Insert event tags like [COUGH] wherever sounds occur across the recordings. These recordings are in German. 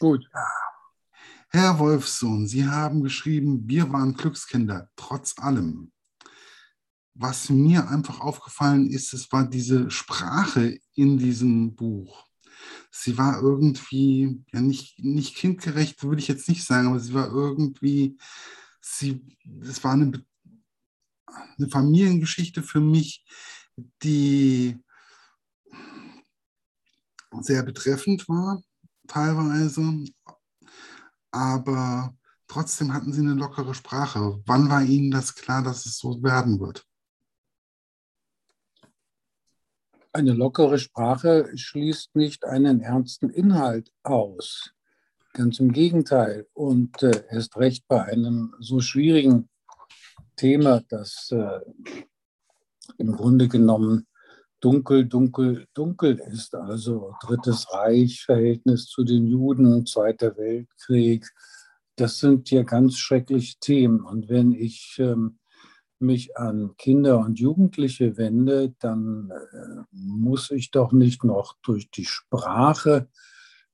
Gut. Herr Wolfsohn, Sie haben geschrieben, wir waren Glückskinder, trotz allem. Was mir einfach aufgefallen ist, es war diese Sprache in diesem Buch. Sie war irgendwie, ja nicht, nicht kindgerecht, würde ich jetzt nicht sagen, aber sie war irgendwie, sie, es war eine, eine Familiengeschichte für mich, die sehr betreffend war, teilweise, aber trotzdem hatten sie eine lockere Sprache. Wann war Ihnen das klar, dass es so werden wird? Eine lockere Sprache schließt nicht einen ernsten Inhalt aus. Ganz im Gegenteil. Und äh, erst recht bei einem so schwierigen Thema, das äh, im Grunde genommen dunkel, dunkel, dunkel ist. Also Drittes Reich, Verhältnis zu den Juden, Zweiter Weltkrieg. Das sind ja ganz schreckliche Themen. Und wenn ich ähm, mich an Kinder und Jugendliche wende, dann äh, muss ich doch nicht noch durch die Sprache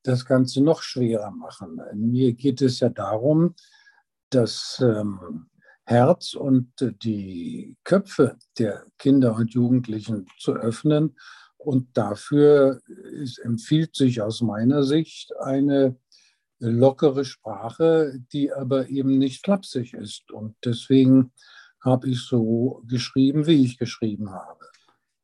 das Ganze noch schwerer machen. Mir geht es ja darum, dass ähm, Herz und die Köpfe der Kinder und Jugendlichen zu öffnen. Und dafür ist, empfiehlt sich aus meiner Sicht eine lockere Sprache, die aber eben nicht flapsig ist. Und deswegen habe ich so geschrieben, wie ich geschrieben habe.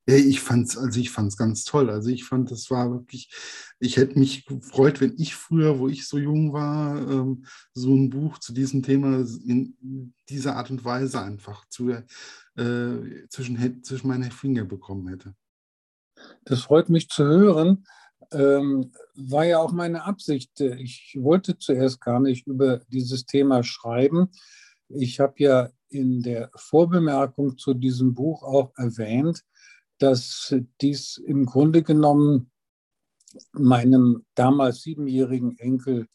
Ich fand's, also ich fand's ganz toll. Also ich fand, das war wirklich, ich hätte mich gefreut, wenn ich früher, wo ich so jung war, ähm, so ein Buch zu diesem Thema in dieser Art und Weise einfach zu, äh, zwischen, zwischen meine Finger bekommen hätte. Das freut mich zu hören. Ähm, war ja auch meine Absicht. Ich wollte zuerst gar nicht über dieses Thema schreiben. Ich habe ja in der Vorbemerkung zu diesem Buch auch erwähnt, dass dies im Grunde genommen meinem damals siebenjährigen Enkel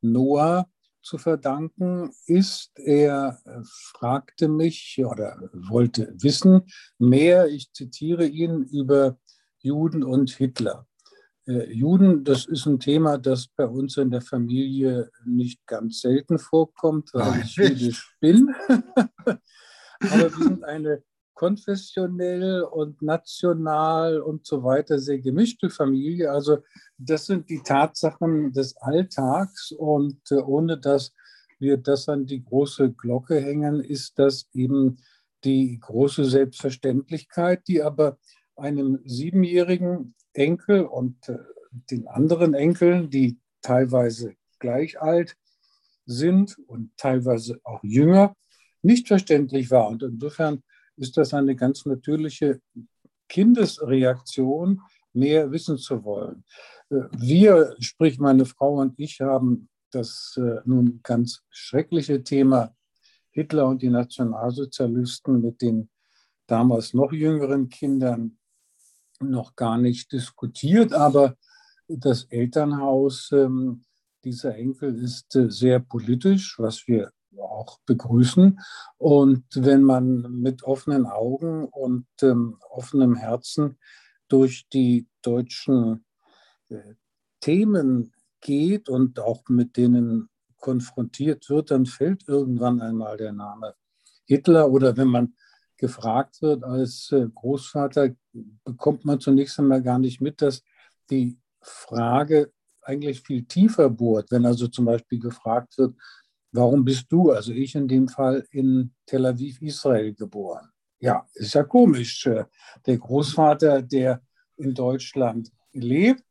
Noah zu verdanken ist. Er fragte mich oder wollte wissen mehr, ich zitiere ihn, über Juden und Hitler. Äh, Juden, das ist ein Thema, das bei uns in der Familie nicht ganz selten vorkommt, weil ich jüdisch bin. [LAUGHS] Aber wir sind eine konfessionell und national und so weiter sehr gemischte Familie. Also das sind die Tatsachen des Alltags und äh, ohne dass wir das an die große Glocke hängen, ist das eben die große Selbstverständlichkeit, die aber einem siebenjährigen Enkel und äh, den anderen Enkeln, die teilweise gleich alt sind und teilweise auch jünger, nicht verständlich war. Und insofern ist das eine ganz natürliche Kindesreaktion, mehr wissen zu wollen. Äh, wir, sprich meine Frau und ich, haben das äh, nun ganz schreckliche Thema Hitler und die Nationalsozialisten mit den damals noch jüngeren Kindern noch gar nicht diskutiert, aber das Elternhaus ähm, dieser Enkel ist äh, sehr politisch, was wir auch begrüßen. Und wenn man mit offenen Augen und ähm, offenem Herzen durch die deutschen äh, Themen geht und auch mit denen konfrontiert wird, dann fällt irgendwann einmal der Name Hitler oder wenn man gefragt wird als äh, Großvater, bekommt man zunächst einmal gar nicht mit, dass die Frage eigentlich viel tiefer bohrt. Wenn also zum Beispiel gefragt wird, warum bist du, also ich in dem Fall, in Tel Aviv, Israel geboren? Ja, ist ja komisch. Äh, der Großvater, der in Deutschland lebt,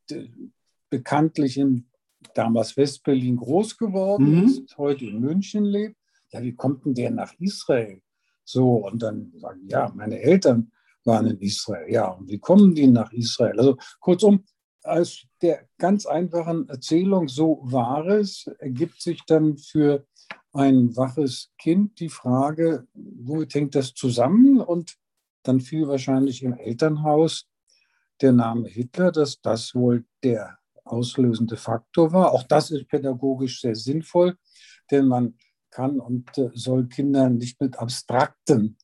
bekanntlich in damals Westberlin groß geworden mhm. ist, heute in München lebt. Ja, wie kommt denn der nach Israel? So, und dann sagen, ja, meine Eltern waren in Israel. Ja, und wie kommen die nach Israel? Also kurzum, aus der ganz einfachen Erzählung, so war es, ergibt sich dann für ein waches Kind die Frage, womit hängt das zusammen? Und dann fiel wahrscheinlich im Elternhaus der Name Hitler, dass das wohl der auslösende Faktor war. Auch das ist pädagogisch sehr sinnvoll, denn man kann und äh, soll Kindern nicht mit abstrakten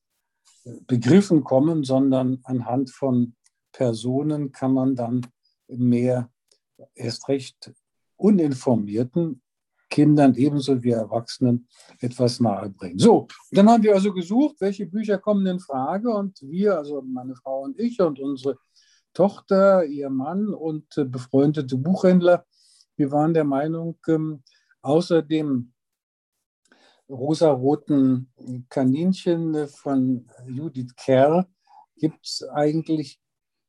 äh, Begriffen kommen, sondern anhand von Personen kann man dann mehr erst recht uninformierten Kindern ebenso wie Erwachsenen etwas nahebringen. So, dann haben wir also gesucht, welche Bücher kommen in Frage und wir, also meine Frau und ich und unsere Tochter, ihr Mann und befreundete Buchhändler, wir waren der Meinung, ähm, außer dem rosaroten Kaninchen von Judith Kerr gibt es eigentlich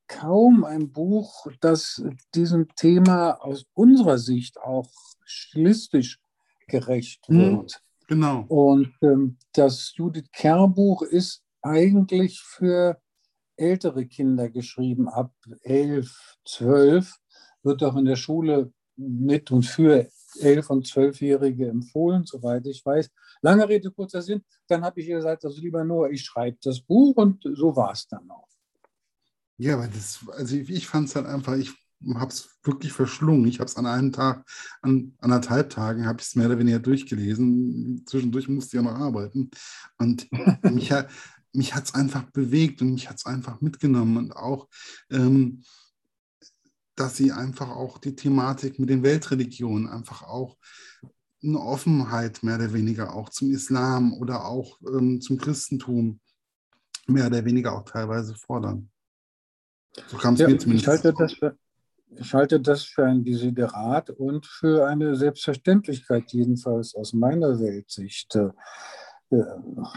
kaum ein Buch, das diesem Thema aus unserer Sicht auch stilistisch gerecht hm, wird. genau. Und ähm, das Judith Kerr Buch ist eigentlich für ältere Kinder geschrieben, ab elf, zwölf, wird auch in der Schule mit und für elf- und zwölfjährige empfohlen, soweit ich weiß. Lange Rede, kurzer Sinn. Dann habe ich ihr gesagt, also lieber Noah, ich schreibe das Buch und so war es dann auch. Ja, aber das, also ich, ich fand es halt einfach, ich habe es wirklich verschlungen. Ich habe es an einem Tag, an anderthalb Tagen, habe ich es mehr oder weniger durchgelesen. Zwischendurch musste ich ja noch arbeiten. Und mich, [LAUGHS] mich hat es einfach bewegt und mich hat es einfach mitgenommen. Und auch, ähm, dass sie einfach auch die Thematik mit den Weltreligionen einfach auch eine Offenheit mehr oder weniger auch zum Islam oder auch ähm, zum Christentum mehr oder weniger auch teilweise fordern. So kam es ja, mir zumindest. Ich halte, das für, ich halte das für ein Desiderat und für eine Selbstverständlichkeit, jedenfalls aus meiner Weltsicht. Äh,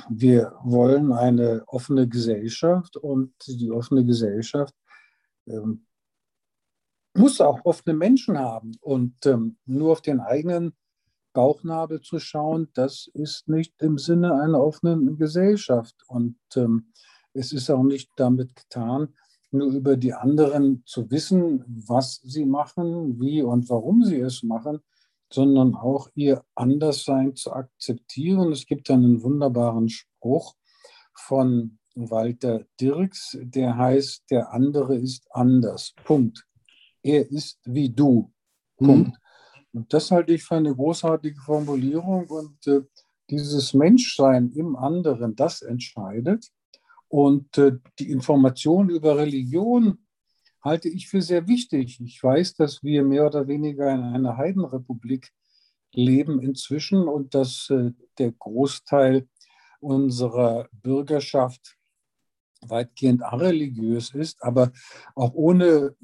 wir wollen eine offene Gesellschaft und die offene Gesellschaft ähm, muss auch offene Menschen haben. Und ähm, nur auf den eigenen Bauchnabel zu schauen, das ist nicht im Sinne einer offenen Gesellschaft. Und ähm, es ist auch nicht damit getan, nur über die anderen zu wissen, was sie machen, wie und warum sie es machen, sondern auch ihr Anderssein zu akzeptieren. Es gibt einen wunderbaren Spruch von Walter Dirks, der heißt, der andere ist anders. Punkt. Er ist wie du. Mhm. Punkt. Mhm. Und das halte ich für eine großartige Formulierung. Und äh, dieses Menschsein im anderen, das entscheidet. Und äh, die Information über Religion halte ich für sehr wichtig. Ich weiß, dass wir mehr oder weniger in einer Heidenrepublik leben inzwischen und dass äh, der Großteil unserer Bürgerschaft weitgehend areligiös ist, aber auch ohne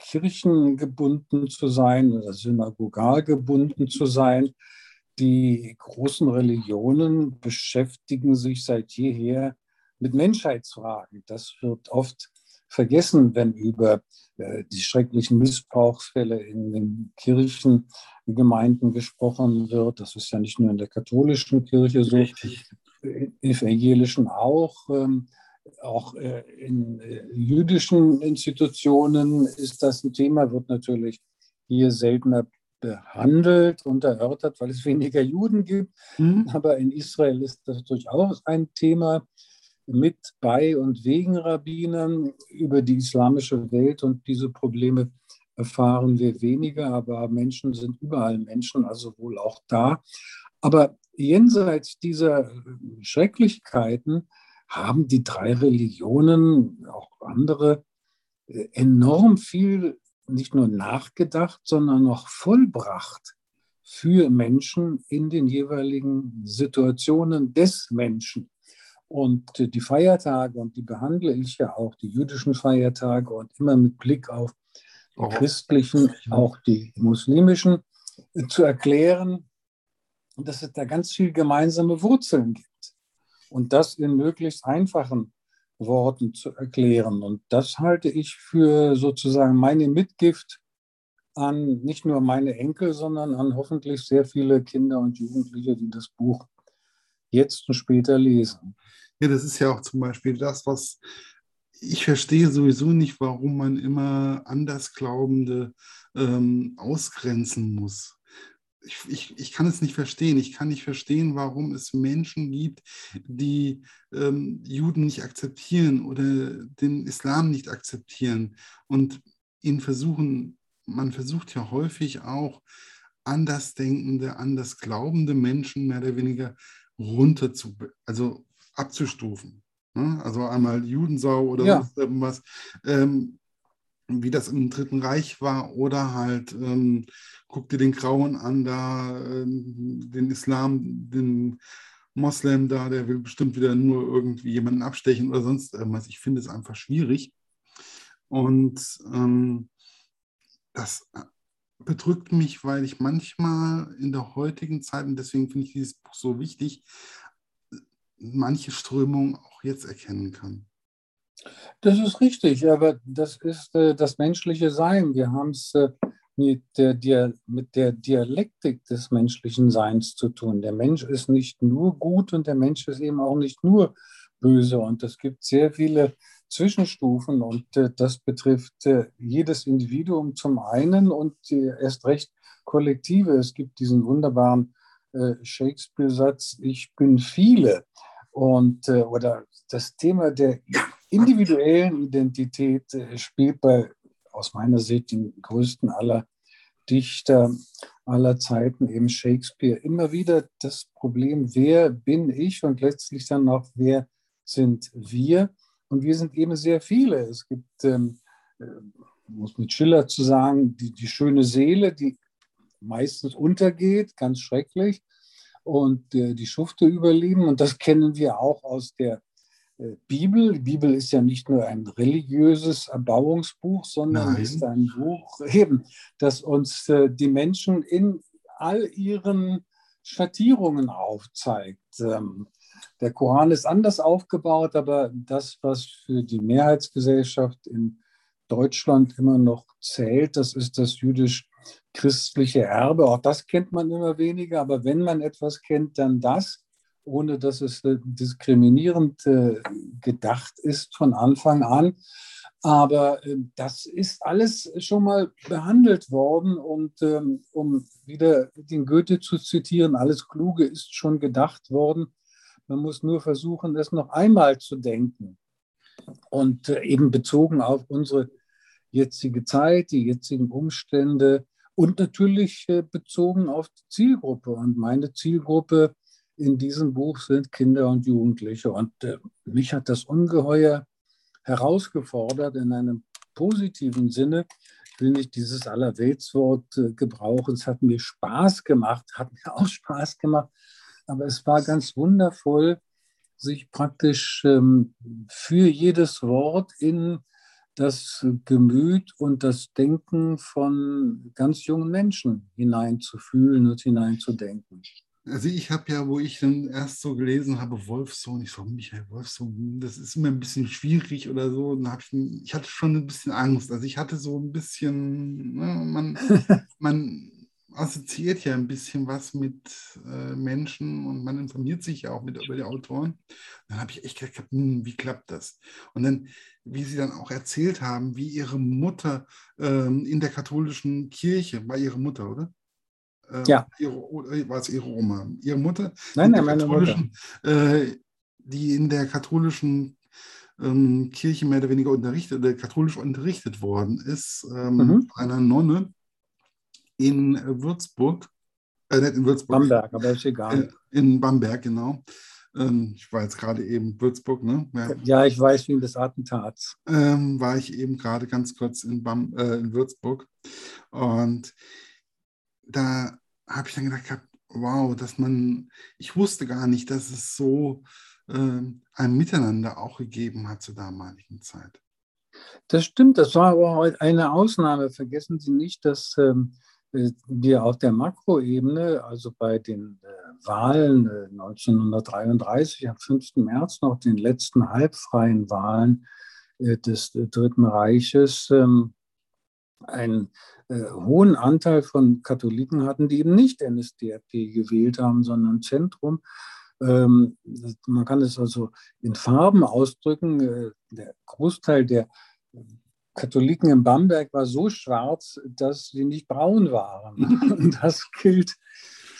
Kirchen gebunden zu sein oder synagogal gebunden zu sein. Die großen Religionen beschäftigen sich seit jeher mit Menschheitsfragen. Das wird oft vergessen, wenn über äh, die schrecklichen Missbrauchsfälle in den Kirchengemeinden gesprochen wird. Das ist ja nicht nur in der katholischen Kirche so, Richtig. evangelischen auch. Ähm, auch äh, in äh, jüdischen Institutionen ist das ein Thema, wird natürlich hier seltener behandelt und erörtert, weil es weniger Juden gibt. Mhm. Aber in Israel ist das durchaus ein Thema mit, bei und wegen Rabbinern über die islamische Welt und diese Probleme erfahren wir weniger, aber Menschen sind überall Menschen, also wohl auch da. Aber jenseits dieser Schrecklichkeiten haben die drei Religionen, auch andere, äh, enorm viel nicht nur nachgedacht, sondern auch vollbracht für Menschen in den jeweiligen Situationen des Menschen. Und äh, die Feiertage, und die behandle ich ja auch, die jüdischen Feiertage und immer mit Blick auf die oh. christlichen, auch die muslimischen, äh, zu erklären, dass es da ganz viel gemeinsame Wurzeln gibt und das in möglichst einfachen Worten zu erklären. Und das halte ich für sozusagen meine Mitgift an nicht nur meine Enkel, sondern an hoffentlich sehr viele Kinder und Jugendliche, die das Buch jetzt und später lesen. Ja, das ist ja auch zum Beispiel das, was ich verstehe sowieso nicht, warum man immer Andersglaubende ähm, ausgrenzen muss ich, ich, ich kann es nicht verstehen. Ich kann nicht verstehen, warum es Menschen gibt, die ähm, Juden nicht akzeptieren oder den Islam nicht akzeptieren und ihn versuchen, man versucht ja häufig auch andersdenkende, andersglaubende Menschen mehr oder weniger runter also abzustufen. Ne? Also einmal Judensau oder ja. was. Ähm, wie das im Dritten Reich war, oder halt, ähm, guck dir den Grauen an, da, äh, den Islam, den Moslem da, der will bestimmt wieder nur irgendwie jemanden abstechen oder sonst irgendwas. Ich finde es einfach schwierig. Und ähm, das bedrückt mich, weil ich manchmal in der heutigen Zeit, und deswegen finde ich dieses Buch so wichtig, manche Strömungen auch jetzt erkennen kann. Das ist richtig, aber das ist äh, das menschliche Sein. Wir haben es äh, mit, der, mit der Dialektik des menschlichen Seins zu tun. Der Mensch ist nicht nur gut und der Mensch ist eben auch nicht nur böse. Und es gibt sehr viele Zwischenstufen und äh, das betrifft äh, jedes Individuum zum einen und äh, erst recht Kollektive. Es gibt diesen wunderbaren äh, Shakespeare-Satz, ich bin viele. Und, äh, oder das Thema der individuellen Identität äh, spielt bei, aus meiner Sicht, den größten aller Dichter aller Zeiten, eben Shakespeare, immer wieder das Problem, wer bin ich und letztlich dann auch, wer sind wir? Und wir sind eben sehr viele. Es gibt, ähm, äh, muss mit Schiller zu sagen, die, die schöne Seele, die meistens untergeht, ganz schrecklich, und äh, die Schufte überleben. Und das kennen wir auch aus der äh, Bibel. Die Bibel ist ja nicht nur ein religiöses Erbauungsbuch, sondern Nein. ist ein Buch, eben, das uns äh, die Menschen in all ihren Schattierungen aufzeigt. Ähm, der Koran ist anders aufgebaut, aber das, was für die Mehrheitsgesellschaft in Deutschland immer noch zählt, das ist das jüdisch-christliche Erbe. Auch das kennt man immer weniger, aber wenn man etwas kennt, dann das ohne dass es äh, diskriminierend äh, gedacht ist von Anfang an. Aber äh, das ist alles schon mal behandelt worden und ähm, um wieder den Goethe zu zitieren, alles Kluge ist schon gedacht worden. Man muss nur versuchen, es noch einmal zu denken. Und eben bezogen auf unsere jetzige Zeit, die jetzigen Umstände und natürlich bezogen auf die Zielgruppe. Und meine Zielgruppe in diesem Buch sind Kinder und Jugendliche. Und äh, mich hat das ungeheuer herausgefordert in einem positiven Sinne. Ich will nicht dieses Allerweltswort äh, gebrauchen. Es hat mir Spaß gemacht, hat mir auch Spaß gemacht. Aber es war ganz wundervoll, sich praktisch ähm, für jedes Wort in das Gemüt und das Denken von ganz jungen Menschen hineinzufühlen und hineinzudenken. Also ich habe ja, wo ich dann erst so gelesen habe, Wolfsohn, ich so, Michael Wolfsohn, das ist immer ein bisschen schwierig oder so. Dann ich, ich hatte schon ein bisschen Angst. Also ich hatte so ein bisschen, ne, man, [LAUGHS] man assoziiert ja ein bisschen was mit äh, Menschen und man informiert sich ja auch mit über die Autoren. Dann habe ich echt gedacht, hm, wie klappt das? Und dann, wie sie dann auch erzählt haben, wie ihre Mutter ähm, in der katholischen Kirche, war ihre Mutter, oder? Äh, ja. Ihre, äh, war es ihre Oma? Ihre Mutter? Nein, nein, meine Mutter. Äh, die in der katholischen ähm, Kirche mehr oder weniger unterrichtet, katholisch unterrichtet worden ist, ähm, mhm. einer Nonne in Würzburg. Äh, nicht in Würzburg. Bamberg, aber ist egal. Äh, in Bamberg, genau. Ähm, ich war jetzt gerade eben Würzburg, ne? Ja, ja ich weiß wegen des Attentats. Ähm, war ich eben gerade ganz kurz in, Bam, äh, in Würzburg. Und da habe ich dann gedacht, wow, dass man, ich wusste gar nicht, dass es so äh, ein Miteinander auch gegeben hat zur damaligen Zeit. Das stimmt, das war aber eine Ausnahme. Vergessen Sie nicht, dass ähm, äh, wir auf der Makroebene, also bei den äh, Wahlen äh, 1933, am 5. März noch den letzten halbfreien Wahlen äh, des äh, Dritten Reiches, ähm, einen äh, hohen Anteil von Katholiken hatten, die eben nicht NSDAP gewählt haben, sondern Zentrum. Ähm, man kann es also in Farben ausdrücken. Äh, der Großteil der Katholiken in Bamberg war so schwarz, dass sie nicht braun waren. [LAUGHS] Und das gilt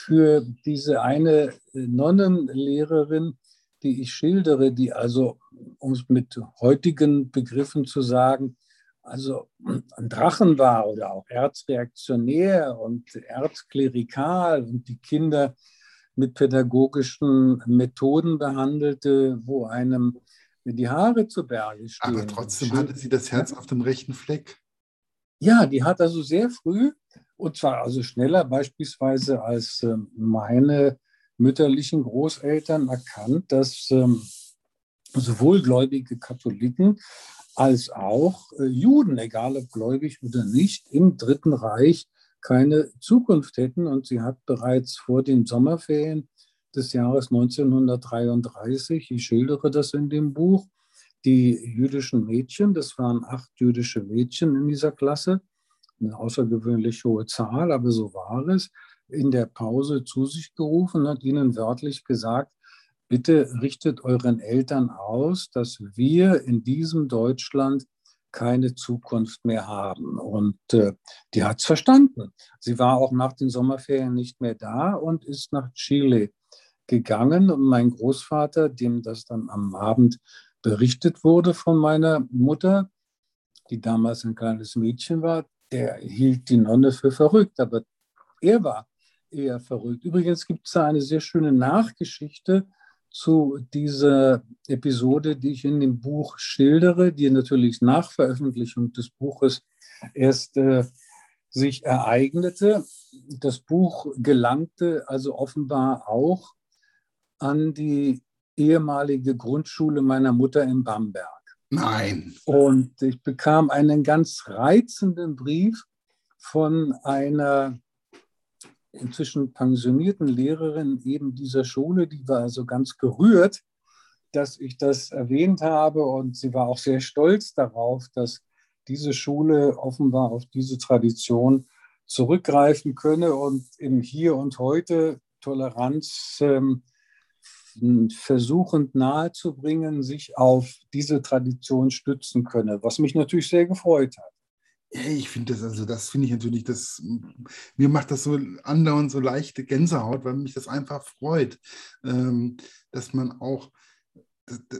für diese eine Nonnenlehrerin, die ich schildere, die also, um es mit heutigen Begriffen zu sagen, also ein Drachen war oder auch erzreaktionär und erzklerikal und die Kinder mit pädagogischen Methoden behandelte, wo einem die Haare zu Berge stehen. Aber trotzdem hatte sie das Herz auf dem rechten Fleck. Ja, die hat also sehr früh, und zwar also schneller beispielsweise als ähm, meine mütterlichen Großeltern erkannt, dass ähm, sowohl gläubige Katholiken als auch äh, Juden, egal ob gläubig oder nicht, im Dritten Reich keine Zukunft hätten. Und sie hat bereits vor den Sommerferien des Jahres 1933, ich schildere das in dem Buch, die jüdischen Mädchen, das waren acht jüdische Mädchen in dieser Klasse, eine außergewöhnlich hohe Zahl, aber so war es, in der Pause zu sich gerufen und hat ihnen wörtlich gesagt, bitte richtet euren Eltern aus, dass wir in diesem Deutschland keine Zukunft mehr haben. Und äh, die hat es verstanden. Sie war auch nach den Sommerferien nicht mehr da und ist nach Chile gegangen. Und mein Großvater, dem das dann am Abend berichtet wurde von meiner Mutter, die damals ein kleines Mädchen war, der hielt die Nonne für verrückt. Aber er war eher verrückt. Übrigens gibt es da eine sehr schöne Nachgeschichte zu dieser Episode, die ich in dem Buch schildere, die natürlich nach Veröffentlichung des Buches erst äh, sich ereignete. Das Buch gelangte also offenbar auch an die ehemalige Grundschule meiner Mutter in Bamberg. Nein. Und ich bekam einen ganz reizenden Brief von einer inzwischen pensionierten Lehrerin eben dieser Schule, die war also ganz gerührt, dass ich das erwähnt habe und sie war auch sehr stolz darauf, dass diese Schule offenbar auf diese Tradition zurückgreifen könne und im Hier und Heute Toleranz ähm, versuchend nahezubringen, sich auf diese Tradition stützen könne, was mich natürlich sehr gefreut hat. Ich finde das, also das finde ich natürlich, das, mir macht das so andauernd so leichte Gänsehaut, weil mich das einfach freut, ähm, dass man auch,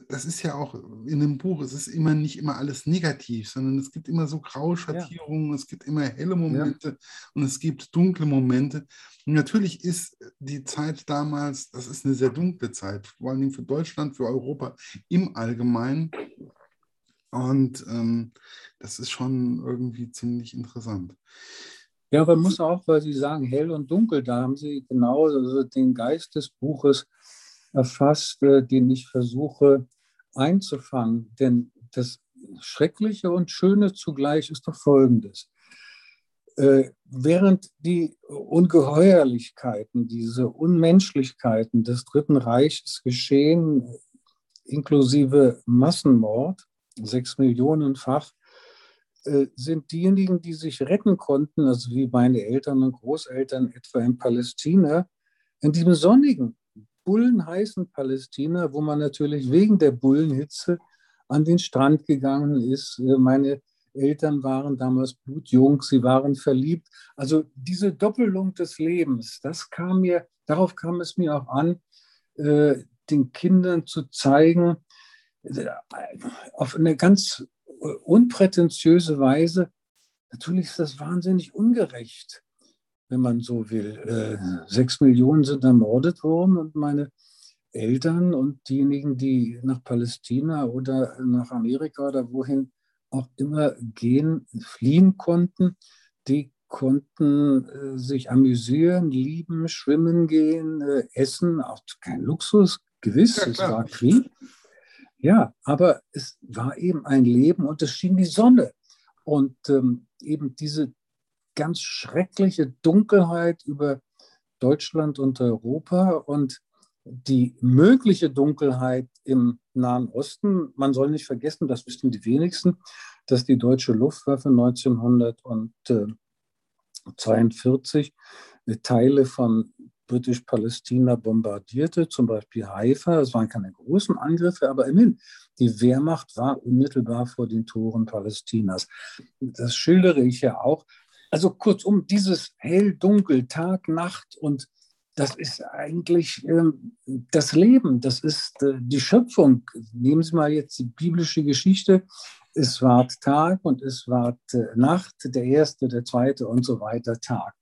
das ist ja auch in dem Buch, es ist immer nicht immer alles negativ, sondern es gibt immer so Grauschattierungen, ja. es gibt immer helle Momente ja. und es gibt dunkle Momente. Und natürlich ist die Zeit damals, das ist eine sehr dunkle Zeit, vor allem für Deutschland, für Europa im Allgemeinen. Und ähm, das ist schon irgendwie ziemlich interessant. Ja, man muss auch, weil Sie sagen hell und dunkel, da haben Sie genau also den Geist des Buches erfasst, den ich versuche einzufangen. Denn das Schreckliche und Schöne zugleich ist doch Folgendes. Äh, während die Ungeheuerlichkeiten, diese Unmenschlichkeiten des Dritten Reiches geschehen, inklusive Massenmord, sechs Millionenfach, äh, sind diejenigen, die sich retten konnten, also wie meine Eltern und Großeltern etwa in Palästina, in diesem sonnigen, bullenheißen Palästina, wo man natürlich wegen der Bullenhitze an den Strand gegangen ist. Äh, meine Eltern waren damals blutjung, sie waren verliebt. Also diese Doppelung des Lebens, das kam mir, darauf kam es mir auch an, äh, den Kindern zu zeigen, auf eine ganz unprätentiöse Weise, natürlich ist das wahnsinnig ungerecht, wenn man so will. Äh, sechs Millionen sind ermordet worden und meine Eltern und diejenigen, die nach Palästina oder nach Amerika oder wohin auch immer gehen, fliehen konnten, die konnten äh, sich amüsieren, lieben, schwimmen gehen, äh, essen, auch kein Luxus, gewiss, ja, es war Krieg. Ja, aber es war eben ein Leben und es schien die Sonne. Und ähm, eben diese ganz schreckliche Dunkelheit über Deutschland und Europa und die mögliche Dunkelheit im Nahen Osten. Man soll nicht vergessen, das wissen die wenigsten, dass die deutsche Luftwaffe 1942 Teile von Britisch-Palästina bombardierte, zum Beispiel Haifa. Es waren keine großen Angriffe, aber immerhin, die Wehrmacht war unmittelbar vor den Toren Palästinas. Das schildere ich ja auch. Also kurzum, dieses hell, dunkel, Tag, Nacht und das ist eigentlich äh, das Leben, das ist äh, die Schöpfung. Nehmen Sie mal jetzt die biblische Geschichte. Es war Tag und es war äh, Nacht, der erste, der zweite und so weiter Tag.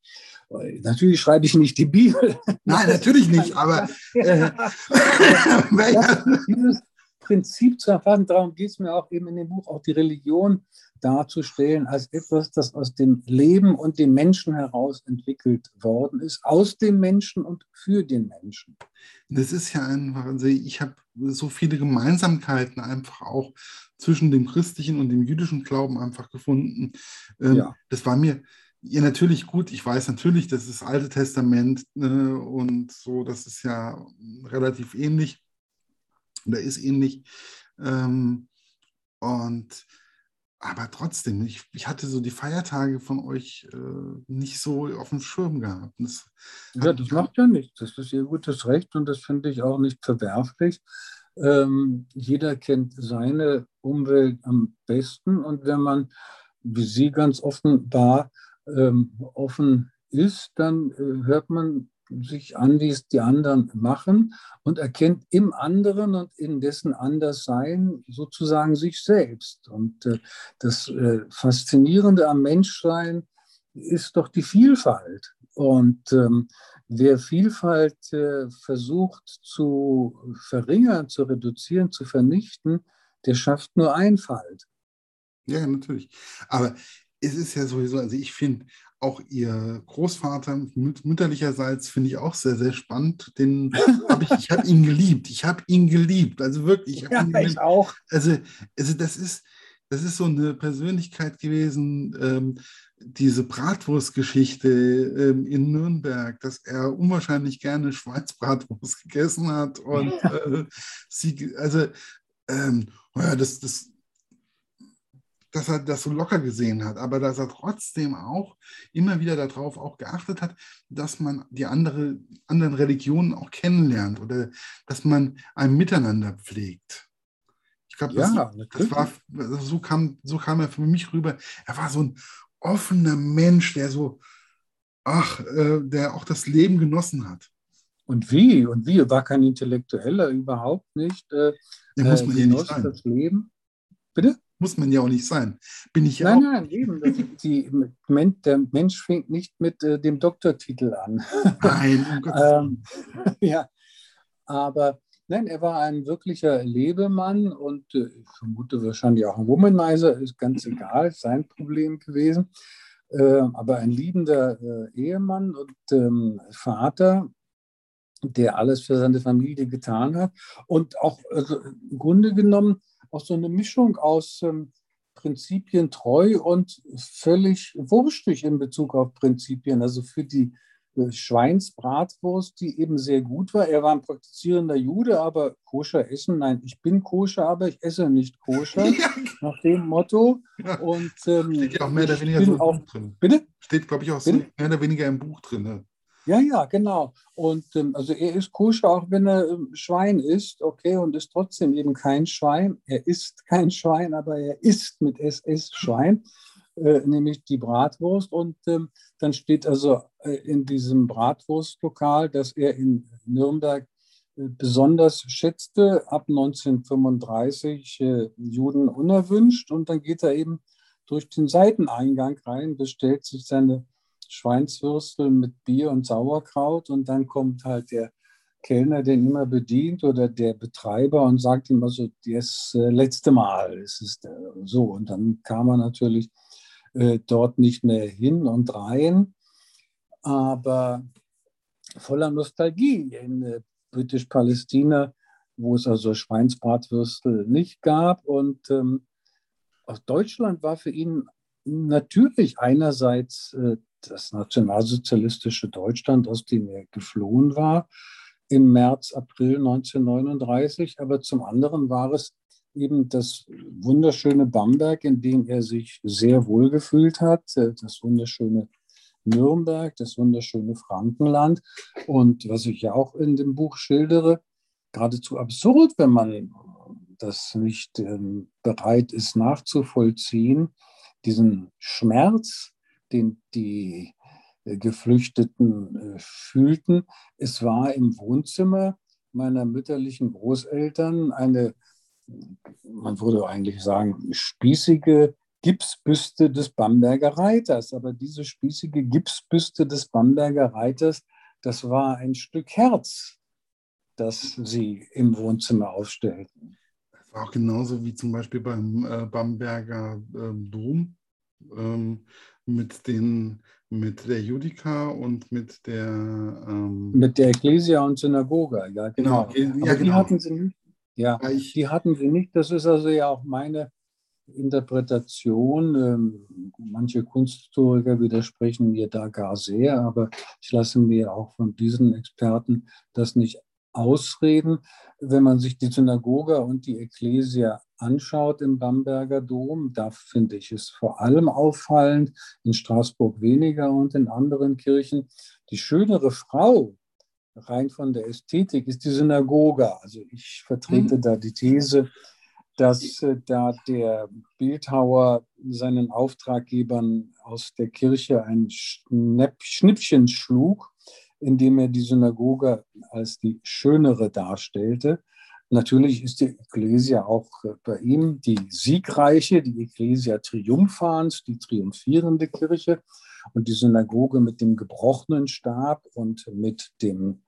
Natürlich schreibe ich nicht die Bibel. Nein, natürlich nicht, [LAUGHS] aber äh, [LAUGHS] dieses Prinzip zu erfassen, darum geht es mir auch eben in dem Buch, auch die Religion darzustellen als etwas, das aus dem Leben und dem Menschen heraus entwickelt worden ist, aus dem Menschen und für den Menschen. Das ist ja einfach, also ich habe so viele Gemeinsamkeiten einfach auch zwischen dem christlichen und dem jüdischen Glauben einfach gefunden. Ähm, ja. Das war mir ja natürlich gut. Ich weiß natürlich, das ist das Alte Testament ne, und so, das ist ja relativ ähnlich oder ist ähnlich. Ähm, und aber trotzdem, ich, ich hatte so die Feiertage von euch äh, nicht so auf dem Schirm gehabt. Das ja, das macht ja nichts. Das ist ihr gutes Recht und das finde ich auch nicht verwerflich. Ähm, jeder kennt seine Umwelt am besten und wenn man, wie Sie ganz offenbar, ähm, offen ist, dann äh, hört man sich an, wie es die anderen machen und erkennt im anderen und in dessen Anderssein sozusagen sich selbst. Und äh, das äh, Faszinierende am Menschsein ist doch die Vielfalt. Und ähm, wer Vielfalt äh, versucht zu verringern, zu reduzieren, zu vernichten, der schafft nur Einfalt. Ja, natürlich. Aber es ist ja sowieso, also ich finde auch ihr Großvater mütterlicherseits finde ich auch sehr, sehr spannend. Den [LAUGHS] habe ich, ich habe ihn geliebt. Ich habe ihn geliebt. Also wirklich. Ich, ja, ich auch. Also, also das ist, das ist so eine Persönlichkeit gewesen, ähm, diese Bratwurstgeschichte ähm, in Nürnberg, dass er unwahrscheinlich gerne Schweinsbratwurst gegessen hat und äh, sie, also ähm, ja, das, das dass er das so locker gesehen hat, aber dass er trotzdem auch immer wieder darauf auch geachtet hat, dass man die andere, anderen Religionen auch kennenlernt oder dass man ein Miteinander pflegt. Ich glaube, das, ja, das, war, so kam, so kam er für mich rüber. Er war so ein offener Mensch, der so, ach, äh, der auch das Leben genossen hat. Und wie? Und wie? War kein Intellektueller überhaupt nicht. Äh, der muss man äh, nicht sein. das Leben. Bitte? Muss man ja auch nicht sein. Bin ich nein, auch. Nein, eben. Die, der Mensch fängt nicht mit äh, dem Doktortitel an. Nein, um [LAUGHS] ähm, [LAUGHS] Ja, aber nein, er war ein wirklicher Lebemann und äh, ich vermute wahrscheinlich auch ein Womanizer, ist ganz egal, sein Problem gewesen. Äh, aber ein liebender äh, Ehemann und ähm, Vater, der alles für seine Familie getan hat und auch also im Grunde genommen auch so eine Mischung aus ähm, Prinzipien treu und völlig wurschtig in Bezug auf Prinzipien. Also für die äh, Schweinsbratwurst, die eben sehr gut war. Er war ein praktizierender Jude, aber koscher essen. Nein, ich bin koscher, aber ich esse nicht koscher. [LAUGHS] Ja. Nach dem Motto. Und, ähm, Steht ja auch mehr oder weniger so im Buch drin. Bitte? Steht, glaube ich, auch so mehr oder weniger im Buch drin. Ne? Ja, ja, genau. Und ähm, also er ist koscher, auch wenn er ähm, Schwein isst, okay, und ist trotzdem eben kein Schwein. Er isst kein Schwein, aber er isst mit SS Schwein, äh, nämlich die Bratwurst. Und ähm, dann steht also äh, in diesem Bratwurstlokal, dass er in Nürnberg äh, besonders schätzte, ab 1935 äh, Juden unerwünscht. Und dann geht er eben durch den Seiteneingang rein, bestellt sich seine Schweinswürstel mit Bier und Sauerkraut und dann kommt halt der Kellner, den immer bedient oder der Betreiber und sagt ihm also, das äh, letzte Mal ist es so. Und dann kam er natürlich äh, dort nicht mehr hin und rein, aber voller Nostalgie in äh, Britisch-Palästina, wo es also Schweinsbratwürstel nicht gab. Und ähm, aus Deutschland war für ihn natürlich einerseits äh, das nationalsozialistische Deutschland, aus dem er geflohen war im März, April 1939. Aber zum anderen war es eben das wunderschöne Bamberg, in dem er sich sehr wohl gefühlt hat, das wunderschöne Nürnberg, das wunderschöne Frankenland. Und was ich ja auch in dem Buch schildere, geradezu absurd, wenn man das nicht ähm, bereit ist nachzuvollziehen, diesen Schmerz, den die äh, Geflüchteten äh, fühlten. Es war im Wohnzimmer meiner mütterlichen Großeltern eine, man würde eigentlich sagen, spießige Gipsbüste des Bamberger Reiters. Aber diese spießige Gipsbüste des Bamberger Reiters, das war ein Stück Herz, das sie im Wohnzimmer aufstellten. Auch genauso wie zum Beispiel beim äh, Bamberger Dom ähm, mit, den, mit der Judika und mit der. Ähm mit der Ecclesia und Synagoge, ja, genau. genau. Ja, die genau. hatten sie nicht. Ja, die hatten sie nicht. Das ist also ja auch meine Interpretation. Ähm, manche Kunsthistoriker widersprechen mir da gar sehr, aber ich lasse mir auch von diesen Experten das nicht ausreden. Wenn man sich die Synagoge und die Ekklesia anschaut im Bamberger Dom, da finde ich es vor allem auffallend, in Straßburg weniger und in anderen Kirchen. Die schönere Frau, rein von der Ästhetik, ist die Synagoge. Also ich vertrete mhm. da die These, dass äh, da der Bildhauer seinen Auftraggebern aus der Kirche ein Schnippchen schlug, indem er die Synagoge als die schönere darstellte. Natürlich ist die Ecclesia auch äh, bei ihm die siegreiche, die Ecclesia triumphans, die triumphierende Kirche und die Synagoge mit dem gebrochenen Stab und mit, dem,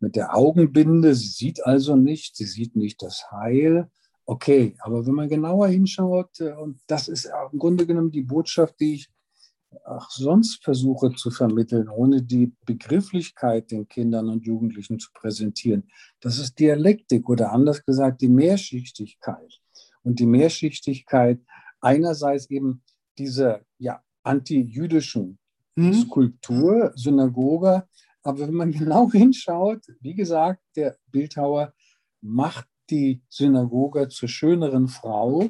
mit der Augenbinde. Sie sieht also nicht, sie sieht nicht das Heil, Okay, aber wenn man genauer hinschaut, äh, und das ist im Grunde genommen die Botschaft, die ich auch sonst versuche zu vermitteln, ohne die Begrifflichkeit den Kindern und Jugendlichen zu präsentieren, das ist Dialektik oder anders gesagt die Mehrschichtigkeit. Und die Mehrschichtigkeit einerseits eben dieser ja, anti-jüdischen mhm. Skulptur, Synagoge, aber wenn man [LAUGHS] genau hinschaut, wie gesagt, der Bildhauer macht die Synagoge zur schöneren Frau,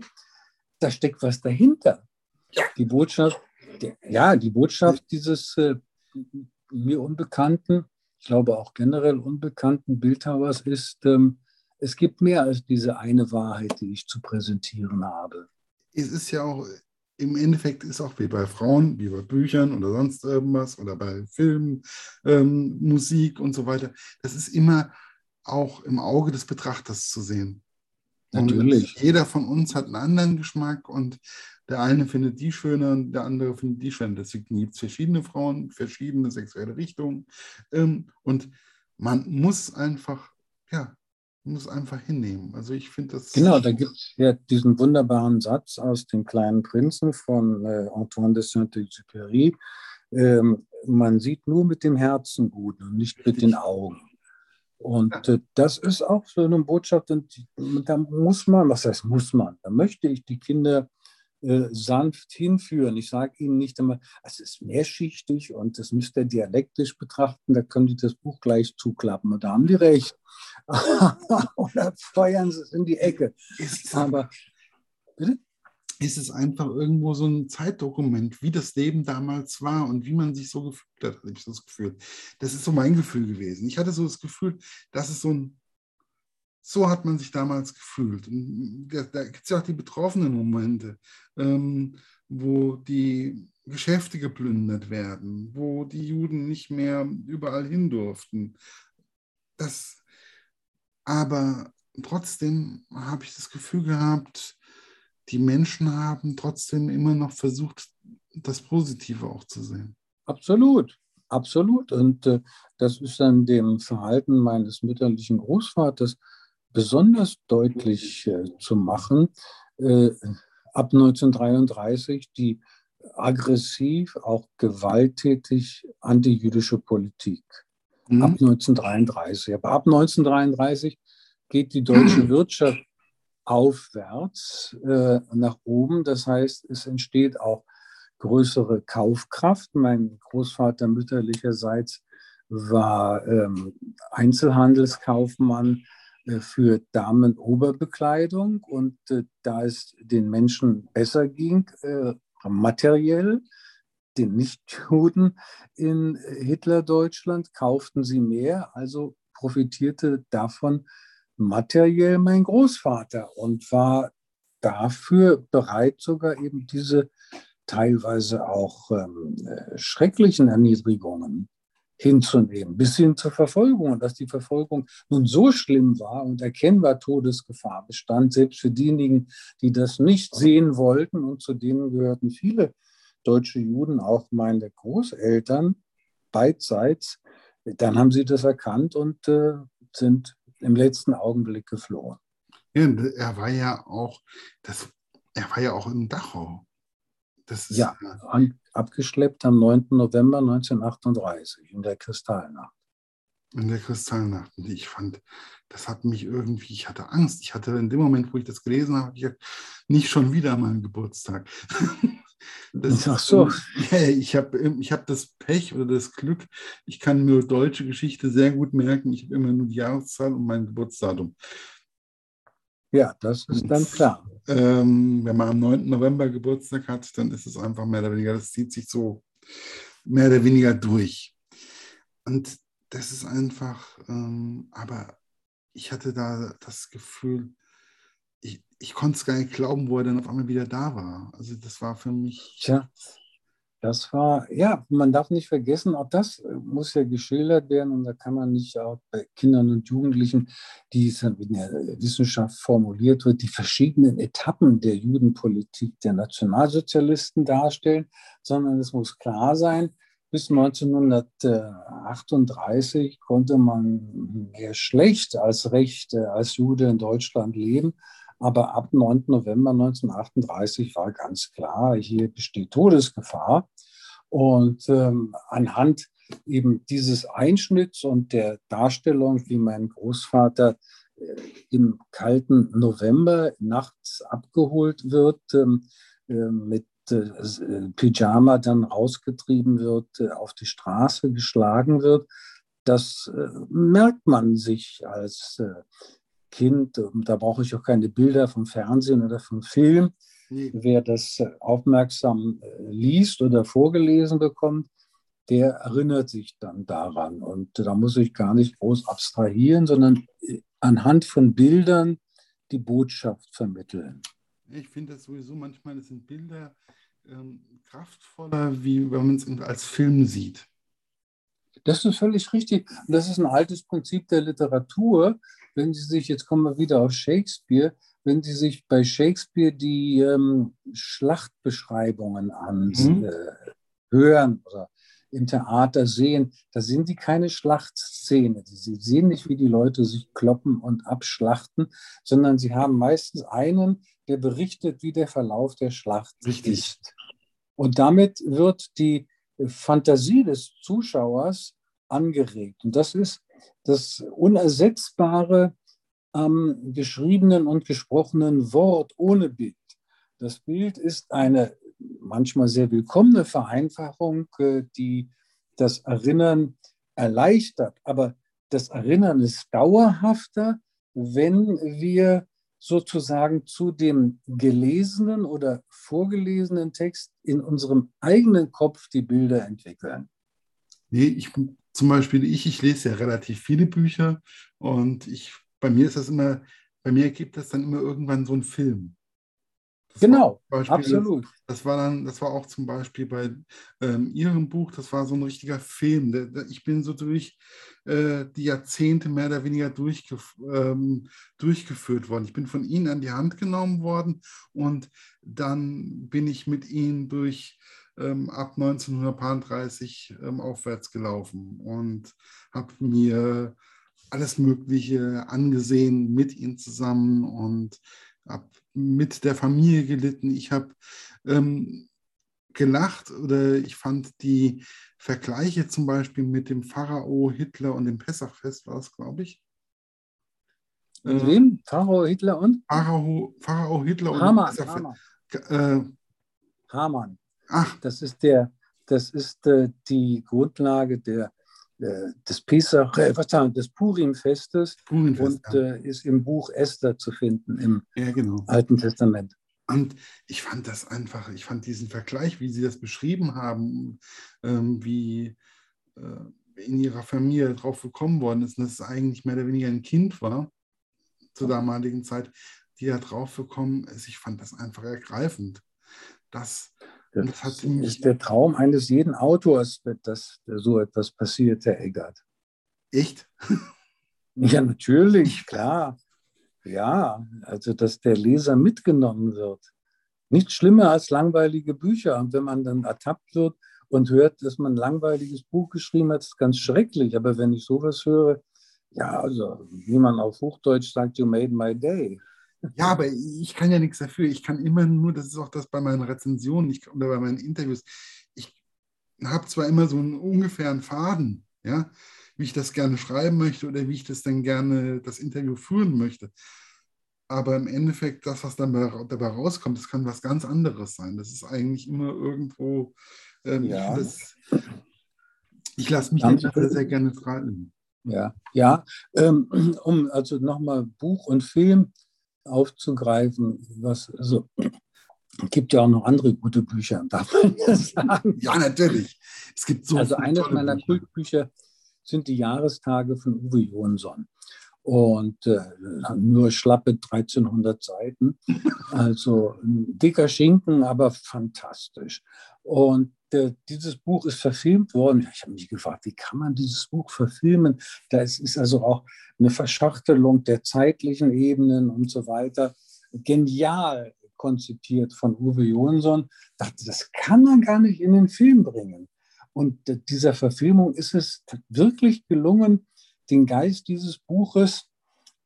da steckt was dahinter. Die Botschaft, ja, die Botschaft dieses äh, mir unbekannten, ich glaube auch generell unbekannten Bildhauers ist, ähm, es gibt mehr als diese eine Wahrheit, die ich zu präsentieren habe. Es ist ja auch, im Endeffekt ist auch wie bei Frauen, wie bei Büchern oder sonst irgendwas oder bei Filmen, ähm, Musik und so weiter. Das ist immer auch im Auge des Betrachters zu sehen. Natürlich. Und jeder von uns hat einen anderen Geschmack und der eine findet die schöner und der andere findet die schöner. Deswegen gibt es verschiedene Frauen, verschiedene sexuelle Richtungen. Ähm, und man muss einfach, ja, muss einfach hinnehmen. Also ich finde das. Genau, da gibt es ja diesen wunderbaren Satz aus dem kleinen Prinzen von äh, Antoine de Saint-Exupéry. Ähm, man sieht nur mit dem Herzen gut und nicht mit den Augen. Und äh, das ist auch so eine Botschaft, und da muss man, was heißt muss man, da möchte ich die Kinder äh, sanft hinführen. Ich sage ihnen nicht immer, es ist mehrschichtig und das müsst ihr dialektisch betrachten, da können die das Buch gleich zuklappen und da haben die recht. [LAUGHS] Oder feuern sie es in die Ecke. Aber, bitte? ist es einfach irgendwo so ein Zeitdokument, wie das Leben damals war und wie man sich so gefühlt hat, habe ich so das Gefühl. Das ist so mein Gefühl gewesen. Ich hatte so das Gefühl, dass es so ein, so hat man sich damals gefühlt. Und da, da gibt es ja auch die betroffenen Momente, ähm, wo die Geschäfte geplündert werden, wo die Juden nicht mehr überall hin durften. Das, aber trotzdem habe ich das Gefühl gehabt, die Menschen haben trotzdem immer noch versucht, das Positive auch zu sehen. Absolut, absolut. Und äh, das ist an dem Verhalten meines mütterlichen Großvaters besonders deutlich äh, zu machen. Äh, ab 1933 die aggressiv, auch gewalttätig antijüdische Politik. Mhm. Ab 1933. Aber ab 1933 geht die deutsche [CLEARS THROAT] Wirtschaft aufwärts äh, nach oben. Das heißt, es entsteht auch größere Kaufkraft. Mein Großvater mütterlicherseits war ähm, Einzelhandelskaufmann für Damenoberbekleidung und äh, da es den Menschen besser ging, äh, materiell, den Nichtjuden in Hitlerdeutschland kauften sie mehr, also profitierte davon materiell mein Großvater und war dafür bereit, sogar eben diese teilweise auch ähm, äh, schrecklichen Erniedrigungen hinzunehmen, bis hin zur Verfolgung. Und dass die Verfolgung nun so schlimm war und erkennbar Todesgefahr bestand, selbst für diejenigen, die das nicht sehen wollten, und zu denen gehörten viele deutsche Juden, auch meine Großeltern, beidseits, dann haben sie das erkannt und äh, sind im letzten Augenblick geflohen. Ja, er war ja auch, das, er war ja auch in Dachau. Das ist, ja, an, abgeschleppt am 9. November 1938 in der Kristallnacht. In der Kristallnacht. Und ich fand, das hat mich irgendwie, ich hatte Angst. Ich hatte in dem Moment, wo ich das gelesen habe, ich nicht schon wieder meinen Geburtstag. [LAUGHS] Das, Ach so. Ja, ich habe ich hab das Pech oder das Glück, ich kann mir deutsche Geschichte sehr gut merken. Ich habe immer nur die Jahreszahl und mein Geburtsdatum. Ja, das ist dann klar. Ähm, wenn man am 9. November Geburtstag hat, dann ist es einfach mehr oder weniger, das zieht sich so mehr oder weniger durch. Und das ist einfach, ähm, aber ich hatte da das Gefühl, ich, ich konnte es gar nicht glauben, wo er dann auf einmal wieder da war. Also das war für mich. Tja, das war, ja, man darf nicht vergessen, auch das äh, muss ja geschildert werden und da kann man nicht auch bei Kindern und Jugendlichen, die es in der Wissenschaft formuliert wird, die verschiedenen Etappen der Judenpolitik der Nationalsozialisten darstellen, sondern es muss klar sein, bis 1938 konnte man mehr schlecht als recht als Jude in Deutschland leben. Aber ab 9. November 1938 war ganz klar, hier besteht Todesgefahr. Und ähm, anhand eben dieses Einschnitts und der Darstellung, wie mein Großvater äh, im kalten November nachts abgeholt wird, ähm, äh, mit äh, Pyjama dann rausgetrieben wird, äh, auf die Straße geschlagen wird, das äh, merkt man sich als äh, Kind, da brauche ich auch keine Bilder vom Fernsehen oder vom Film. Nee. Wer das aufmerksam äh, liest oder vorgelesen bekommt, der erinnert sich dann daran. Und da muss ich gar nicht groß abstrahieren, sondern äh, anhand von Bildern die Botschaft vermitteln. Ich finde das sowieso manchmal, das sind Bilder ähm, kraftvoller, wie wenn man es als Film sieht. Das ist völlig richtig. Das ist ein altes Prinzip der Literatur. Wenn Sie sich, jetzt kommen wir wieder auf Shakespeare, wenn Sie sich bei Shakespeare die ähm, Schlachtbeschreibungen anhören mhm. äh, oder im Theater sehen, da sind die keine Schlachtszene. Sie sehen nicht, wie die Leute sich kloppen und abschlachten, sondern sie haben meistens einen, der berichtet, wie der Verlauf der Schlacht Richtig. ist. Und damit wird die Fantasie des Zuschauers angeregt. Und das ist das Unersetzbare am geschriebenen und gesprochenen Wort ohne Bild. Das Bild ist eine manchmal sehr willkommene Vereinfachung, äh, die das Erinnern erleichtert. Aber das Erinnern ist dauerhafter, wenn wir sozusagen zu dem gelesenen oder vorgelesenen Text in unserem eigenen Kopf die Bilder entwickeln. Nee, ich zum Beispiel, ich, ich lese ja relativ viele Bücher und ich, bei mir ist das immer, bei mir gibt es dann immer irgendwann so einen Film. Das genau, Beispiel, absolut. Das, das, war dann, das war auch zum Beispiel bei ähm, Ihrem Buch, das war so ein richtiger Film. Der, der, ich bin so durch äh, die Jahrzehnte mehr oder weniger durchgef ähm, durchgeführt worden. Ich bin von Ihnen an die Hand genommen worden und dann bin ich mit Ihnen durch ähm, ab 1930 ähm, aufwärts gelaufen und habe mir alles Mögliche angesehen mit Ihnen zusammen und habe mit der Familie gelitten. Ich habe ähm, gelacht oder ich fand die Vergleiche zum Beispiel mit dem Pharao Hitler und dem Pessachfest, war es, glaube ich. Mit äh, wem? Pharao Hitler und? Pharao, Pharao Hitler und Hamann, Hamann. Äh, Hamann. Ach. Das ist, der, das ist äh, die Grundlage der äh, des Pesach, äh, was sagen, des Purim-Festes Purim und ja. äh, ist im Buch Esther zu finden im ja, genau. Alten Testament. Und ich fand das einfach, ich fand diesen Vergleich, wie Sie das beschrieben haben, ähm, wie äh, in Ihrer Familie drauf gekommen worden ist, dass es eigentlich mehr oder weniger ein Kind war zur damaligen Zeit, die da drauf gekommen ist. Ich fand das einfach ergreifend. Das, das, das ist der Traum eines jeden Autors, dass so etwas passiert, Herr Eggert. Echt? [LAUGHS] Ja, natürlich, klar. Ja, also dass der Leser mitgenommen wird. Nichts schlimmer als langweilige Bücher. Und wenn man dann ertappt wird und hört, dass man ein langweiliges Buch geschrieben hat, ist ganz schrecklich. Aber wenn ich sowas höre, ja, also wie man auf Hochdeutsch sagt, you made my day. Ja, aber ich kann ja nichts dafür. Ich kann immer nur, das ist auch das bei meinen Rezensionen ich, oder bei meinen Interviews, ich habe zwar immer so einen ungefähren Faden, ja, wie ich das gerne schreiben möchte oder wie ich das dann gerne das Interview führen möchte. Aber im Endeffekt, das, was dann dabei rauskommt, das kann was ganz anderes sein. Das ist eigentlich immer irgendwo, ähm, ja. ich, ich lasse mich dann sehr gerne treiben. Ja, ja ähm, [CLEARS THROAT] um also nochmal Buch und Film aufzugreifen, was also gibt ja auch noch andere gute Bücher, [LAUGHS] darf man ja sagen. Ja, natürlich. Es gibt so Also eines meiner Bücher. Kultbücher sind die Jahrestage von Uwe Jonsson. Und äh, nur schlappe 1300 Seiten. Also ein dicker Schinken, aber fantastisch. Und äh, dieses Buch ist verfilmt worden. Ich habe mich gefragt, wie kann man dieses Buch verfilmen? Da ist, ist also auch eine Verschachtelung der zeitlichen Ebenen und so weiter. Genial konzipiert von Uwe Jonsson. Dachte, das kann man gar nicht in den Film bringen. Und dieser Verfilmung ist es wirklich gelungen, den Geist dieses Buches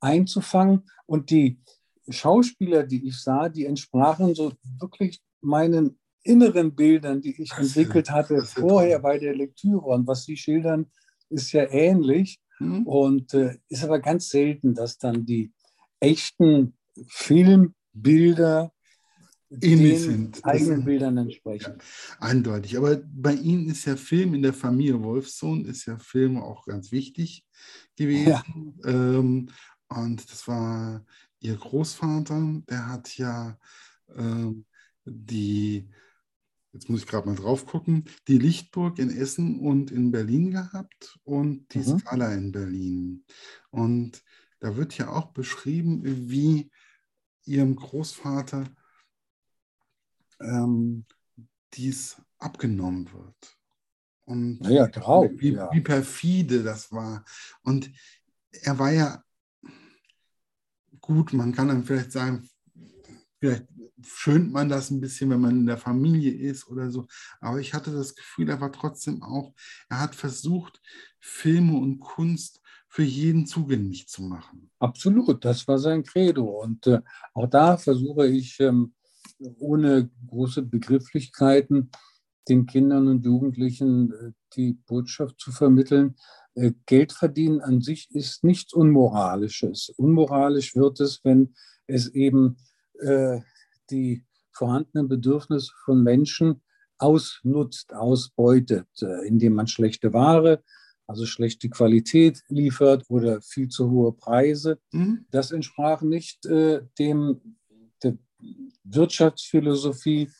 einzufangen. Und die Schauspieler, die ich sah, die entsprachen so wirklich meinen inneren Bildern, die ich entwickelt hatte vorher bei der Lektüre. Und was Sie schildern, ist ja ähnlich. Mhm. Und äh, ist aber ganz selten, dass dann die echten Filmbilder ähnlich sind. eigenen Bildern entsprechen. Ja, eindeutig. Aber bei Ihnen ist ja Film in der Familie Wolfsohn, ist ja Film auch ganz wichtig gewesen. Ja. Ähm, und das war Ihr Großvater, der hat ja ähm, die jetzt muss ich gerade mal drauf gucken, die Lichtburg in Essen und in Berlin gehabt und die mhm. Skala in Berlin. Und da wird ja auch beschrieben, wie ihrem Großvater ähm, dies abgenommen wird. Und ja, drauf, wie, ja. wie perfide das war. Und er war ja gut, man kann dann vielleicht sagen, vielleicht schönt man das ein bisschen, wenn man in der Familie ist oder so. Aber ich hatte das Gefühl, er war trotzdem auch, er hat versucht, Filme und Kunst für jeden zugänglich zu machen. Absolut, das war sein Credo. Und äh, auch da versuche ich, ähm, ohne große Begrifflichkeiten, den Kindern und Jugendlichen äh, die Botschaft zu vermitteln. Äh, Geld verdienen an sich ist nichts Unmoralisches. Unmoralisch wird es, wenn es eben äh, die vorhandenen Bedürfnisse von Menschen ausnutzt, ausbeutet, äh, indem man schlechte Ware, also schlechte Qualität liefert oder viel zu hohe Preise. Mhm. Das entsprach nicht äh, dem der Wirtschaftsphilosophie.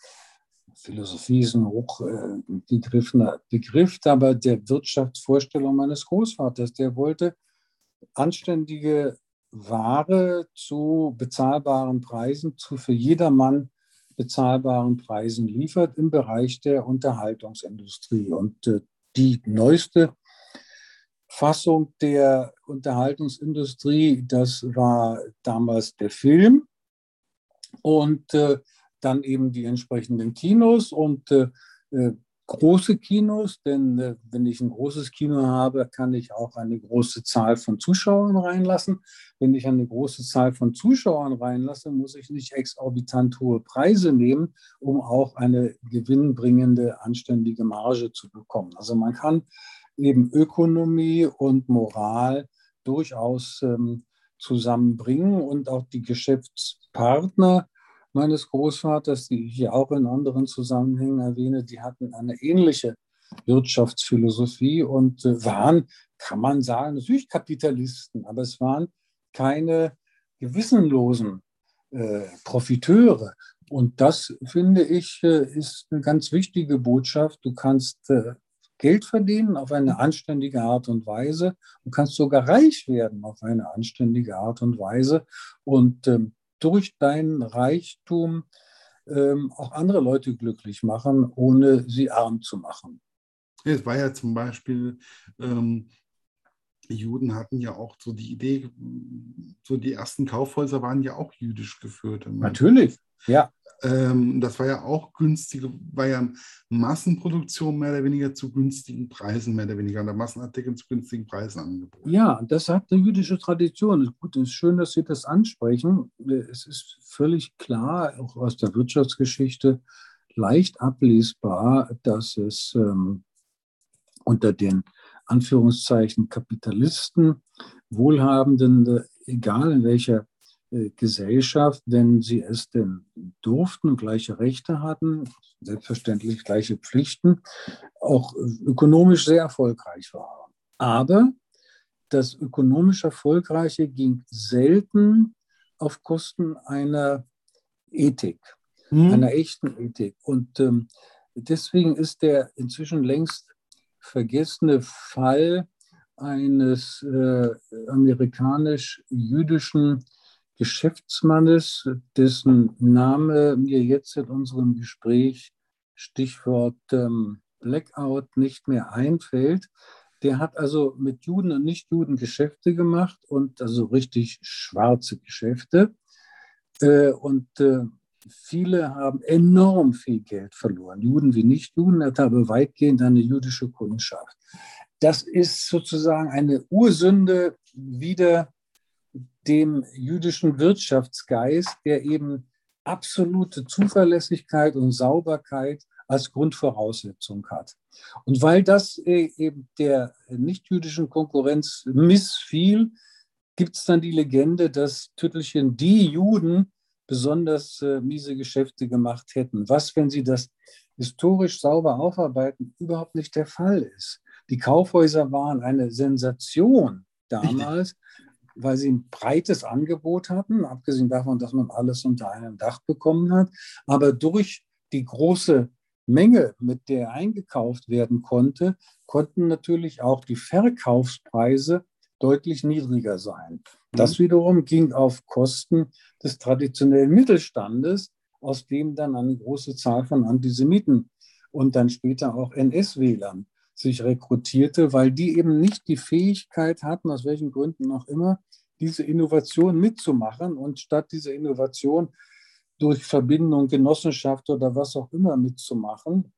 Philosophie ist ein hochgegriffener äh, Begriff, aber der Wirtschaftsvorstellung meines Großvaters, der wollte anständige Ware zu bezahlbaren Preisen, zu für jedermann bezahlbaren Preisen liefert im Bereich der Unterhaltungsindustrie. Und äh, die neueste Fassung der Unterhaltungsindustrie, das war damals der Film und äh, dann eben die entsprechenden Kinos und äh, äh große Kinos, denn äh, wenn ich ein großes Kino habe, kann ich auch eine große Zahl von Zuschauern reinlassen. Wenn ich eine große Zahl von Zuschauern reinlasse, muss ich nicht exorbitant hohe Preise nehmen, um auch eine gewinnbringende, anständige Marge zu bekommen. Also man kann eben Ökonomie und Moral durchaus ähm, zusammenbringen und auch die Geschäftspartner meines Großvaters, die ich auch in anderen Zusammenhängen erwähne, die hatten eine ähnliche Wirtschaftsphilosophie und äh, waren, kann man sagen, natürlich Kapitalisten, aber es waren keine gewissenlosen äh, Profiteure. Und das, finde ich, äh, ist eine ganz wichtige Botschaft. Du kannst äh, Geld verdienen auf eine anständige Art und Weise. Du kannst sogar reich werden auf eine anständige Art und Weise. Und ähm, durch deinen Reichtum ähm, auch andere Leute glücklich machen, ohne sie arm zu machen. Es war ja zum Beispiel, ähm, die Juden hatten ja auch so die Idee, so die ersten Kaufhäuser waren ja auch jüdisch geführt. Natürlich. Ja. Ähm, das war ja auch günstige, war ja Massenproduktion mehr oder weniger zu günstigen Preisen, mehr oder weniger, oder Massenartikeln zu günstigen Preisen angeboten. Ja, das hat eine jüdische Tradition. Gut, es ist schön, dass Sie das ansprechen. Es ist völlig klar, auch aus der Wirtschaftsgeschichte, leicht ablesbar, dass es ähm, unter den Anführungszeichen Kapitalisten, Wohlhabenden, egal in welcher Gesellschaft, wenn sie es denn durften und gleiche Rechte hatten, selbstverständlich gleiche Pflichten, auch ökonomisch sehr erfolgreich waren. Aber das ökonomisch Erfolgreiche ging selten auf Kosten einer Ethik, hm. einer echten Ethik. Und ähm, deswegen ist der inzwischen längst vergessene Fall eines äh, amerikanisch-jüdischen Geschäftsmannes, dessen Name mir jetzt in unserem Gespräch, Stichwort ähm, Blackout, nicht mehr einfällt. Der hat also mit Juden und Nichtjuden Geschäfte gemacht und also richtig schwarze Geschäfte. Äh, und äh, viele haben enorm viel Geld verloren, Juden wie Nichtjuden. Er hat aber weitgehend eine jüdische Kundschaft. Das ist sozusagen eine Ursünde wieder dem jüdischen Wirtschaftsgeist, der eben absolute Zuverlässigkeit und Sauberkeit als Grundvoraussetzung hat. Und weil das äh, eben der nichtjüdischen Konkurrenz missfiel, gibt es dann die Legende, dass Tüttelchen die Juden besonders äh, miese Geschäfte gemacht hätten. Was, wenn sie das historisch sauber aufarbeiten, überhaupt nicht der Fall ist. Die Kaufhäuser waren eine Sensation damals, weil sie ein breites Angebot hatten, abgesehen davon, dass man alles unter einem Dach bekommen hat. Aber durch die große Menge, mit der eingekauft werden konnte, konnten natürlich auch die Verkaufspreise deutlich niedriger sein. Das mhm. wiederum ging auf Kosten des traditionellen Mittelstandes, aus dem dann eine große Zahl von Antisemiten und dann später auch NS-Wählern sich rekrutierte, weil die eben nicht die Fähigkeit hatten, aus welchen Gründen auch immer, diese Innovation mitzumachen und statt diese Innovation durch Verbindung, Genossenschaft oder was auch immer mitzumachen,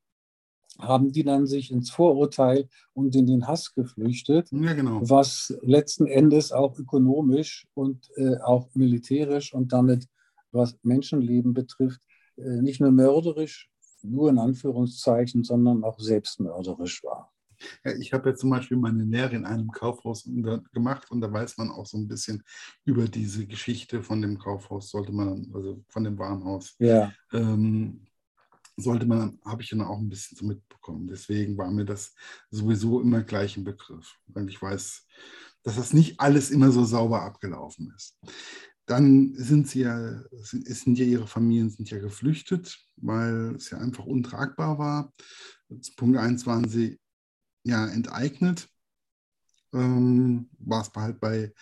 haben die dann sich ins Vorurteil und in den Hass geflüchtet, ja, genau. was letzten Endes auch ökonomisch und äh, auch militärisch und damit, was Menschenleben betrifft, äh, nicht nur mörderisch, nur in Anführungszeichen, sondern auch selbstmörderisch war. Ich habe ja zum Beispiel meine Lehre in einem Kaufhaus gemacht und da weiß man auch so ein bisschen über diese Geschichte von dem Kaufhaus, sollte man, also von dem Warenhaus. Ja. Ähm, sollte man, habe ich dann auch ein bisschen so mitbekommen. Deswegen war mir das sowieso immer gleich ein Begriff, weil ich weiß, dass das nicht alles immer so sauber abgelaufen ist. Dann sind sie ja, sind, ja ihre Familien sind ja geflüchtet, weil es ja einfach untragbar war. Punkt 1 waren sie ja enteignet. Ähm, war es halt bei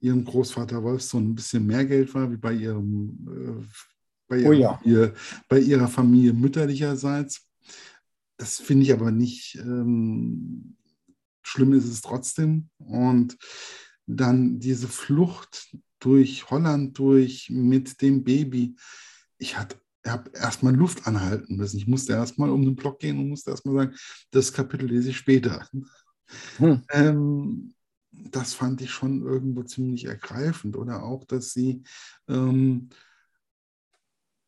ihrem Großvater Wolfson ein bisschen mehr Geld war, wie bei ihrem äh, bei, ihrer, oh ja. ihr, bei ihrer Familie mütterlicherseits. Das finde ich aber nicht ähm, schlimm, ist es trotzdem. Und dann diese Flucht durch Holland durch mit dem Baby. Ich hatte habe erstmal Luft anhalten müssen. Ich musste erstmal um den Block gehen und musste erstmal sagen, das Kapitel lese ich später. Hm. Ähm, das fand ich schon irgendwo ziemlich ergreifend. Oder auch, dass sie ähm,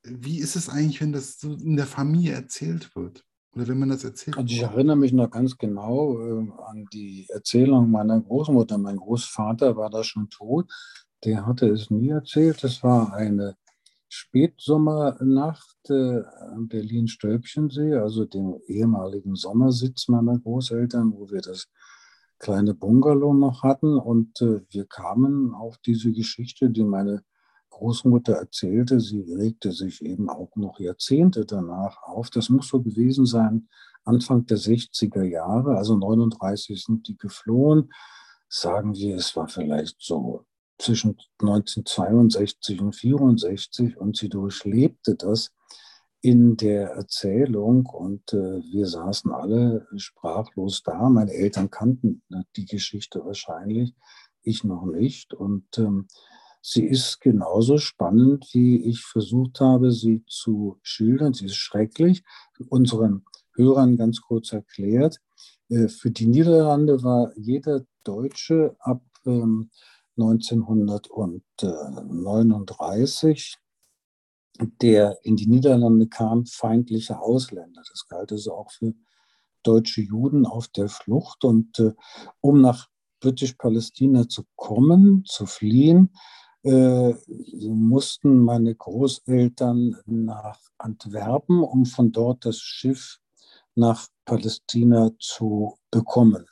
wie ist es eigentlich, wenn das so in der Familie erzählt wird? Oder wenn man das erzählt? Also ich erinnere mich noch ganz genau äh, an die Erzählung meiner Großmutter. Mein Großvater war da schon tot. Der hatte es nie erzählt. Es war eine Spätsommernacht äh, am Berlin-Stölpchensee, also dem ehemaligen Sommersitz meiner Großeltern, wo wir das kleine Bungalow noch hatten. Und äh, wir kamen auf diese Geschichte, die meine Großmutter erzählte, sie regte sich eben auch noch Jahrzehnte danach auf. Das muss so gewesen sein, Anfang der 60er Jahre, also 39 sind die geflohen. Sagen wir, es war vielleicht so zwischen 1962 und 64 und sie durchlebte das in der Erzählung und äh, wir saßen alle sprachlos da. Meine Eltern kannten die Geschichte wahrscheinlich, ich noch nicht. Und ähm, sie ist genauso spannend, wie ich versucht habe, sie zu schildern. Sie ist schrecklich. Unseren Hörern ganz kurz erklärt. Äh, für die Niederlande war jeder Deutsche ab 1939, ähm, der in die Niederlande kam, feindlicher Ausländer. Das galt also auch für deutsche Juden auf der Flucht. Und äh, um nach Britisch-Palästina zu kommen, zu fliehen, äh, mussten meine Großeltern nach Antwerpen, um von dort das Schiff nach Palästina zu bekommen.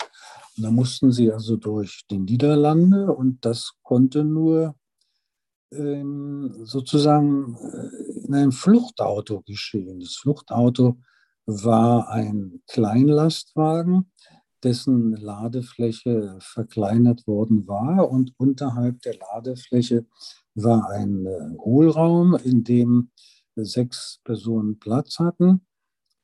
Und da mussten sie also durch die Niederlande und das konnte nur ähm, sozusagen äh, in einem Fluchtauto geschehen. Das Fluchtauto war ein Kleinlastwagen, dessen Ladefläche verkleinert worden war und unterhalb der Ladefläche war ein äh, Hohlraum, in dem sechs Personen Platz hatten.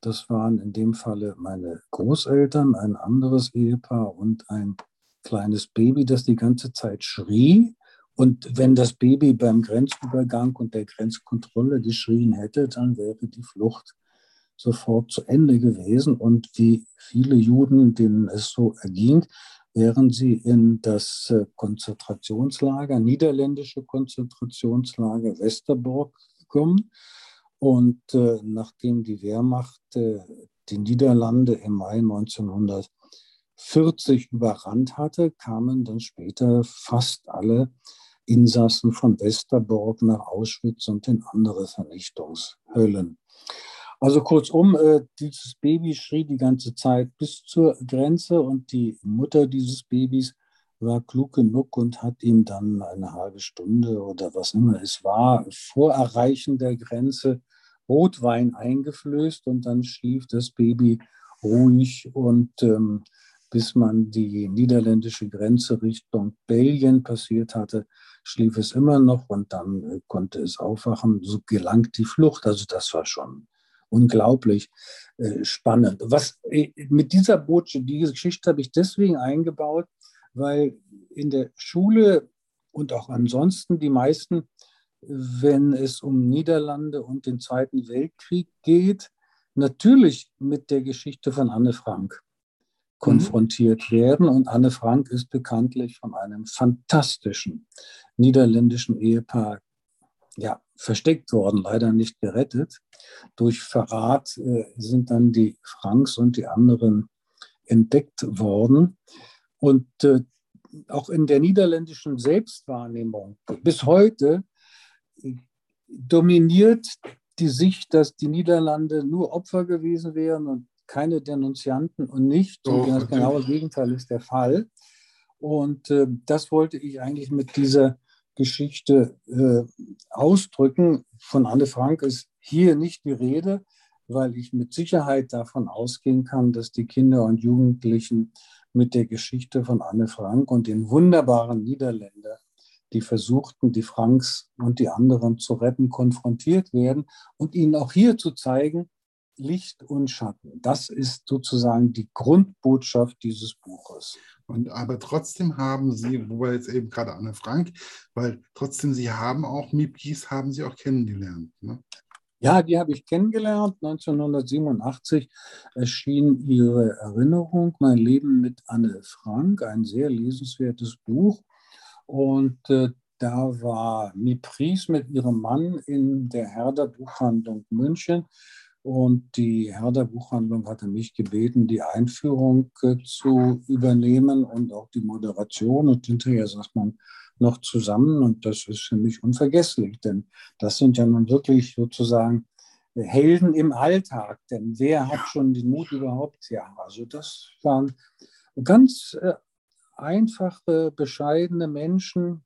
Das waren in dem Falle meine Großeltern, ein anderes Ehepaar und ein kleines Baby, das die ganze Zeit schrie. Und wenn das Baby beim Grenzübergang und der Grenzkontrolle geschrien hätte, dann wäre die Flucht sofort zu Ende gewesen. Und wie viele Juden, denen es so erging, wären sie in das äh, Konzentrationslager, niederländische Konzentrationslager Westerbork gekommen. Und äh, nachdem die Wehrmacht äh, die Niederlande im Mai 1940 überrannt hatte, kamen dann später fast alle Insassen von Westerbork nach Auschwitz und in andere Vernichtungshöllen. Also kurzum, äh, dieses Baby schrie die ganze Zeit bis zur Grenze und die Mutter dieses Babys war klug genug und hat ihm dann eine halbe Stunde oder was immer es war, vor Erreichen der Grenze Rotwein eingeflößt und dann schlief das Baby ruhig und ähm, bis man die niederländische Grenze Richtung Belgien passiert hatte, schlief es immer noch und dann äh, konnte es aufwachen. So gelangt die Flucht. Also das war schon unglaublich äh, spannend. Was äh, mit dieser Botschaft, diese Geschichte habe ich deswegen eingebaut, weil in der Schule und auch ansonsten die meisten wenn es um Niederlande und den Zweiten Weltkrieg geht, natürlich mit der Geschichte von Anne Frank konfrontiert mhm. werden. Und Anne Frank ist bekanntlich von einem fantastischen niederländischen Ehepaar ja, versteckt worden, leider nicht gerettet. Durch Verrat äh, sind dann die Franks und die anderen entdeckt worden. Und äh, auch in der niederländischen Selbstwahrnehmung bis heute dominiert die Sicht, dass die Niederlande nur Opfer gewesen wären und keine Denunzianten und nicht. Oh, das genaue Gegenteil ist der Fall. Und äh, das wollte ich eigentlich mit dieser Geschichte äh, ausdrücken. Von Anne Frank ist hier nicht die Rede, weil ich mit Sicherheit davon ausgehen kann, dass die Kinder und Jugendlichen mit der Geschichte von Anne Frank und den wunderbaren Niederländer die versuchten, die Franks und die anderen zu retten, konfrontiert werden und ihnen auch hier zu zeigen, Licht und Schatten. Das ist sozusagen die Grundbotschaft dieses Buches. Und aber trotzdem haben Sie, wo wir jetzt eben gerade Anne Frank, weil trotzdem Sie haben auch Mipkis, haben Sie auch kennengelernt. Ne? Ja, die habe ich kennengelernt. 1987 erschien ihre Erinnerung, Mein Leben mit Anne Frank, ein sehr lesenswertes Buch. Und äh, da war Mipris mit ihrem Mann in der Herder Buchhandlung München. Und die Herder Buchhandlung hatte mich gebeten, die Einführung äh, zu übernehmen und auch die Moderation. Und hinterher sagt man noch zusammen. Und das ist für mich unvergesslich, denn das sind ja nun wirklich sozusagen Helden im Alltag. Denn wer hat schon den Mut überhaupt? Ja, also das waren ganz äh, einfache, bescheidene Menschen,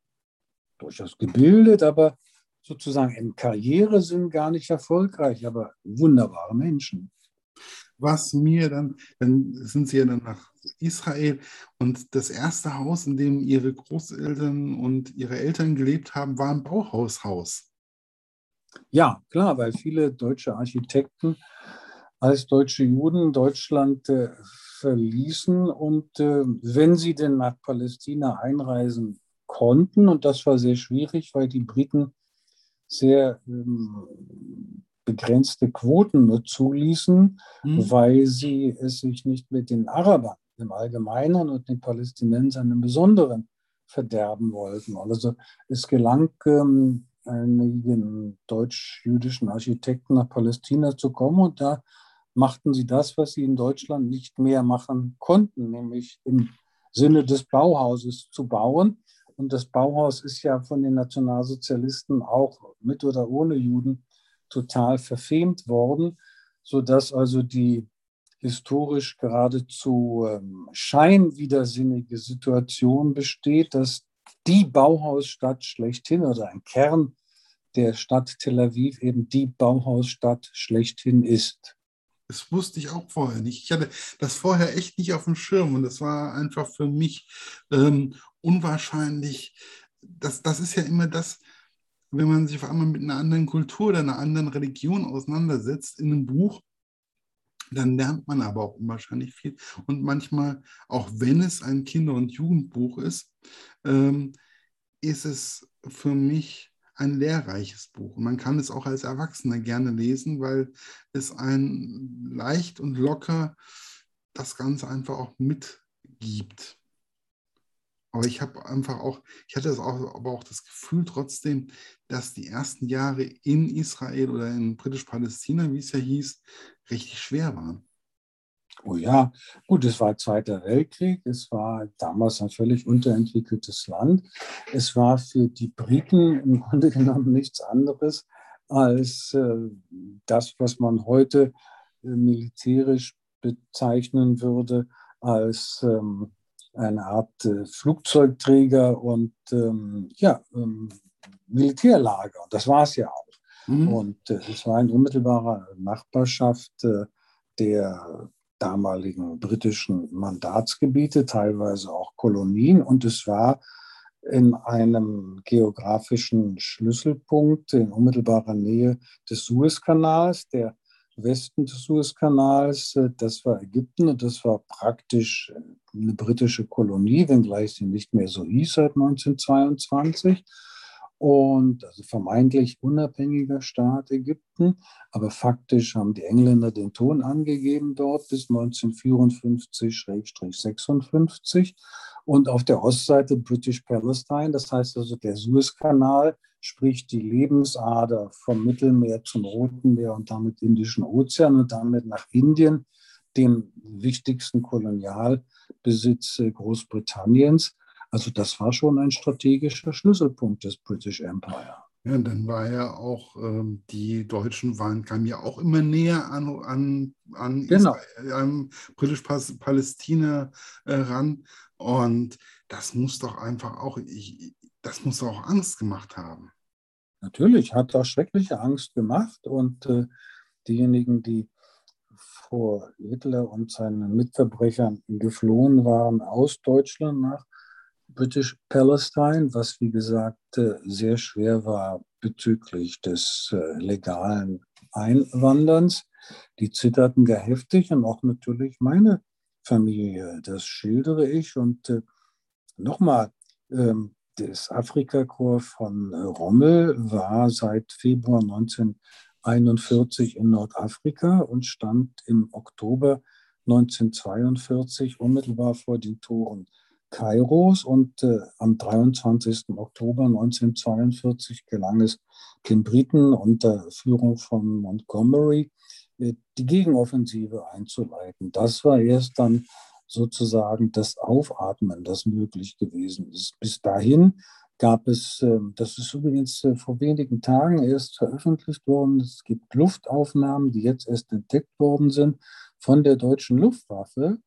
durchaus gebildet, aber sozusagen im Karrieresinn gar nicht erfolgreich, aber wunderbare Menschen. Was mir dann, dann sind sie ja dann nach Israel und das erste Haus, in dem ihre Großeltern und ihre Eltern gelebt haben, war ein Bauhaushaus. Ja, klar, weil viele deutsche Architekten als deutsche Juden Deutschland verließen. Und äh, wenn sie denn nach Palästina einreisen konnten. Und das war sehr schwierig, weil die Briten sehr ähm, begrenzte Quoten nur zuließen, mhm. weil sie es sich nicht mit den Arabern im Allgemeinen und den Palästinensern im Besonderen verderben wollten. Also es gelang ähm, einigen deutsch-jüdischen Architekten nach Palästina zu kommen und da machten sie das, was sie in Deutschland nicht mehr machen konnten, nämlich im Sinne des Bauhauses zu bauen. Und das Bauhaus ist ja von den Nationalsozialisten auch mit oder ohne Juden total verfemt worden, sodass also die historisch geradezu ähm, scheinwidersinnige Situation besteht, dass die Bauhausstadt schlechthin oder ein Kern der Stadt Tel Aviv eben die Bauhausstadt schlechthin ist. Das wusste ich auch vorher nicht. Ich hatte das vorher echt nicht auf dem Schirm und das war einfach für mich ähm, unwahrscheinlich. Das, das ist ja immer das, wenn man sich auf einmal mit einer anderen Kultur oder einer anderen Religion auseinandersetzt in einem Buch, dann lernt man aber auch unwahrscheinlich viel. Und manchmal, auch wenn es ein Kinder- und Jugendbuch ist, ähm, ist es für mich ein lehrreiches Buch. Und man kann es auch als Erwachsener gerne lesen, weil es ein leicht und locker das Ganze einfach auch mitgibt. Aber ich habe einfach auch, ich hatte das auch, aber auch das Gefühl trotzdem, dass die ersten Jahre in Israel oder in Britisch-Palästina, wie es ja hieß, richtig schwer waren. Oh ja, gut, es war Zweiter Weltkrieg, es war damals ein völlig unterentwickeltes Land. Es war für die Briten im [LAUGHS] Grunde genommen nichts anderes als äh, das, was man heute äh, militärisch bezeichnen würde als ähm, eine Art äh, Flugzeugträger und ähm, ja, ähm, Militärlager. Und das war es ja auch. Mhm. Und äh, es war in unmittelbarer Nachbarschaft äh, der damaligen britischen Mandatsgebiete, teilweise auch Kolonien. Und es war in einem geografischen Schlüsselpunkt in unmittelbarer Nähe des Suezkanals, der Westen des Suezkanals. Das war Ägypten und das war praktisch eine britische Kolonie, wenngleich sie nicht mehr so hieß seit 1922 und also vermeintlich unabhängiger Staat Ägypten. Aber faktisch haben die Engländer den Ton angegeben dort bis 1954-56. Und auf der Ostseite British Palestine, das heißt also der Suezkanal, sprich die Lebensader vom Mittelmeer zum Roten Meer und damit Indischen Ozean und damit nach Indien, dem wichtigsten Kolonialbesitz Großbritanniens. Also das war schon ein strategischer Schlüsselpunkt des British Empire. Ja, dann war ja auch, ähm, die Deutschen waren, kamen ja auch immer näher an, an, an, genau. an Britisch-Palästina äh, ran. Und das muss doch einfach auch, ich, das muss doch auch Angst gemacht haben. Natürlich, hat auch schreckliche Angst gemacht. Und äh, diejenigen, die vor Hitler und seinen Mitverbrechern geflohen waren aus Deutschland nach British Palestine, was wie gesagt äh, sehr schwer war bezüglich des äh, legalen Einwanderns. Die zitterten gar heftig und auch natürlich meine Familie. Das schildere ich. Und äh, nochmal, ähm, das Afrikakorps von Rommel war seit Februar 1941 in Nordafrika und stand im Oktober 1942 unmittelbar vor den Toren Kairos und äh, am 23. Oktober 1942 gelang es den Briten unter Führung von Montgomery, äh, die Gegenoffensive einzuleiten. Das war erst dann sozusagen das Aufatmen, das möglich gewesen ist. Bis dahin gab es, äh, das ist übrigens äh, vor wenigen Tagen erst veröffentlicht worden, es gibt Luftaufnahmen, die jetzt erst entdeckt worden sind von der deutschen Luftwaffe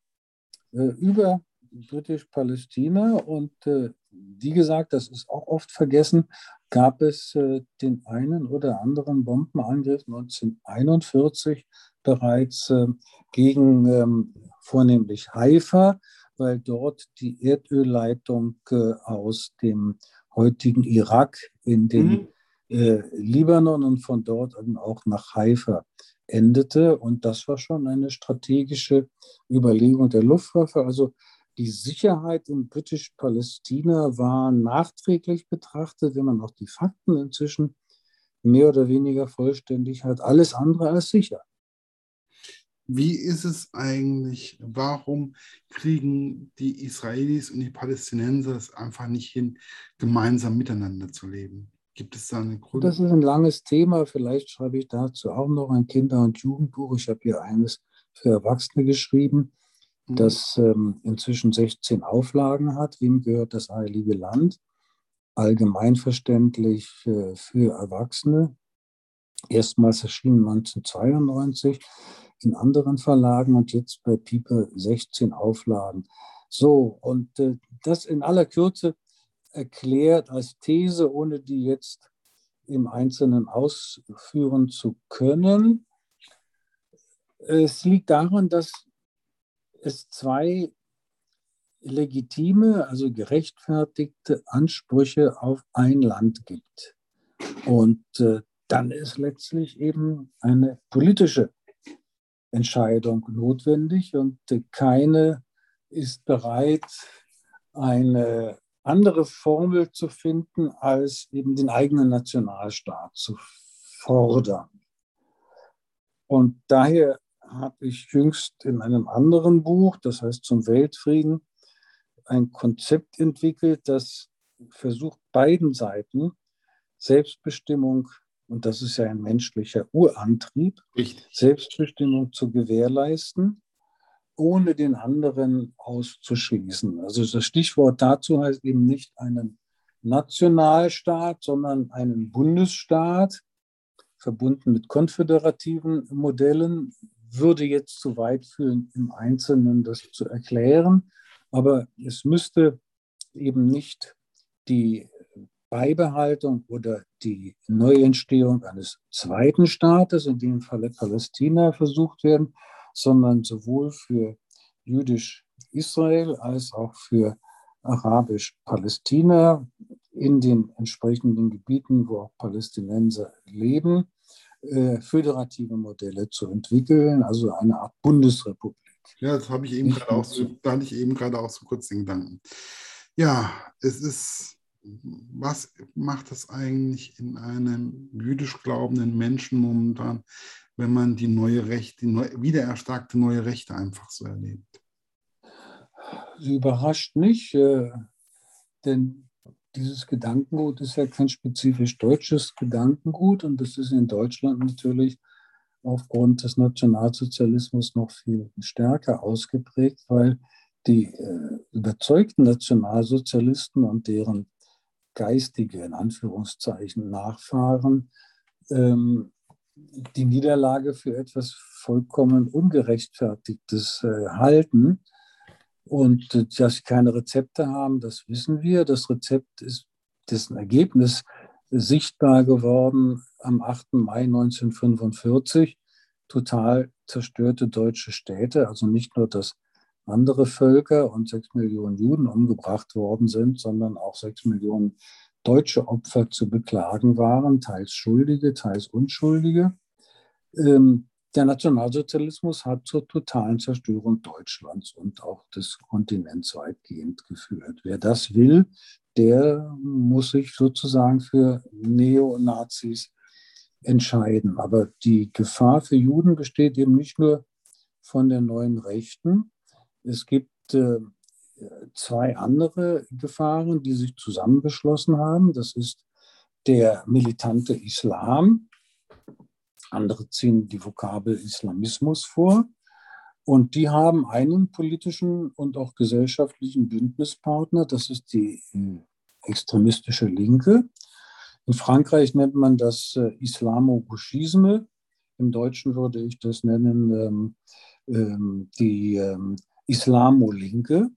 äh, über Britisch-Palästina und äh, wie gesagt, das ist auch oft vergessen, gab es den einen oder anderen Bombenangriff 1941 bereits äh, gegen ähm, vornehmlich Haifa, weil dort die Erdölleitung äh, aus dem heutigen Irak in den mhm. Äh, Libanon und von dort auch nach Haifa endete. Und das war schon eine strategische Überlegung der Luftwaffe. Also die Sicherheit in Britisch-Palästina war nachträglich betrachtet, wenn man auch die Fakten inzwischen mehr oder weniger vollständig hat, alles andere als sicher. Wie ist es eigentlich, warum kriegen die Israelis und die Palästinenser es einfach nicht hin, gemeinsam miteinander zu leben? Gibt es da eine Grund? Das ist ein langes Thema. Vielleicht schreibe ich dazu auch noch ein Kinder- und Jugendbuch. Ich habe hier eines für Erwachsene geschrieben, mhm. das ähm, inzwischen 16 Auflagen hat. Wem gehört das Heilige Land? Allgemeinverständlich äh, für Erwachsene. Erstmals erschienen 1992 in anderen Verlagen und jetzt bei Pieper 16 Auflagen. So, und äh, das in aller Kürze erklärt als These, ohne die jetzt im Einzelnen ausführen zu können. Es liegt daran, dass es zwei legitime, also gerechtfertigte Ansprüche auf ein Land gibt. Und äh, dann ist letztlich eben eine politische Entscheidung notwendig und keine ist bereit, eine andere Formel zu finden, als eben den eigenen Nationalstaat zu fordern. Und daher habe ich jüngst in einem anderen Buch, das heißt zum Weltfrieden, ein Konzept entwickelt, das versucht, beiden Seiten Selbstbestimmung und das ist ja ein menschlicher Urantrieb, Richtig. Selbstbestimmung zu gewährleisten, ohne den anderen auszuschließen. Also das Stichwort dazu heißt eben nicht einen Nationalstaat, sondern einen Bundesstaat, verbunden mit konföderativen Modellen, würde jetzt zu weit führen, im Einzelnen das zu erklären. Aber es müsste eben nicht die Beibehaltung oder die Neuentstehung eines zweiten Staates, in dem Falle Palästina, versucht werden, sondern sowohl für jüdisch-Israel als auch für arabisch-Palästina in den entsprechenden Gebieten, wo auch Palästinenser leben, äh, föderative Modelle zu entwickeln, also eine Art Bundesrepublik. Ja, das habe ich eben gerade auch so, da hatte ich eben gerade auch so kurz den Gedanken. Ja, es ist was macht es eigentlich in einem jüdisch glaubenden Menschen momentan, wenn man die neue Rechte, die neu, wiedererstarkte neue Rechte einfach so erlebt? Sie überrascht nicht, äh, denn dieses Gedankengut ist ja kein spezifisch deutsches Gedankengut und das ist in Deutschland natürlich aufgrund des Nationalsozialismus noch viel stärker ausgeprägt, weil die äh, überzeugten Nationalsozialisten und deren geistige, in Anführungszeichen, Nachfahren ähm, die Niederlage für etwas vollkommen Ungerechtfertigtes äh, halten. Und äh, dass sie keine Rezepte haben, das wissen wir. Das Rezept ist dessen Ergebnis sichtbar geworden am 8. Mai 1945. Total zerstörte deutsche Städte, also nicht nur das andere Völker und sechs Millionen Juden umgebracht worden sind, sondern auch sechs Millionen deutsche Opfer zu beklagen waren, teils Schuldige, teils Unschuldige. Ähm, der Nationalsozialismus hat zur totalen Zerstörung Deutschlands und auch des Kontinents weitgehend geführt. Wer das will, der muss sich sozusagen für Neonazis entscheiden. Aber die Gefahr für Juden besteht eben nicht nur von der neuen Rechten, es gibt äh, zwei andere Gefahren, die sich zusammengeschlossen haben. Das ist der militante Islam. Andere ziehen die Vokabel Islamismus vor. Und die haben einen politischen und auch gesellschaftlichen Bündnispartner. Das ist die äh, extremistische Linke. In Frankreich nennt man das äh, Islamo-Gauchisme. Im Deutschen würde ich das nennen ähm, ähm, die ähm, Islamo-Linke.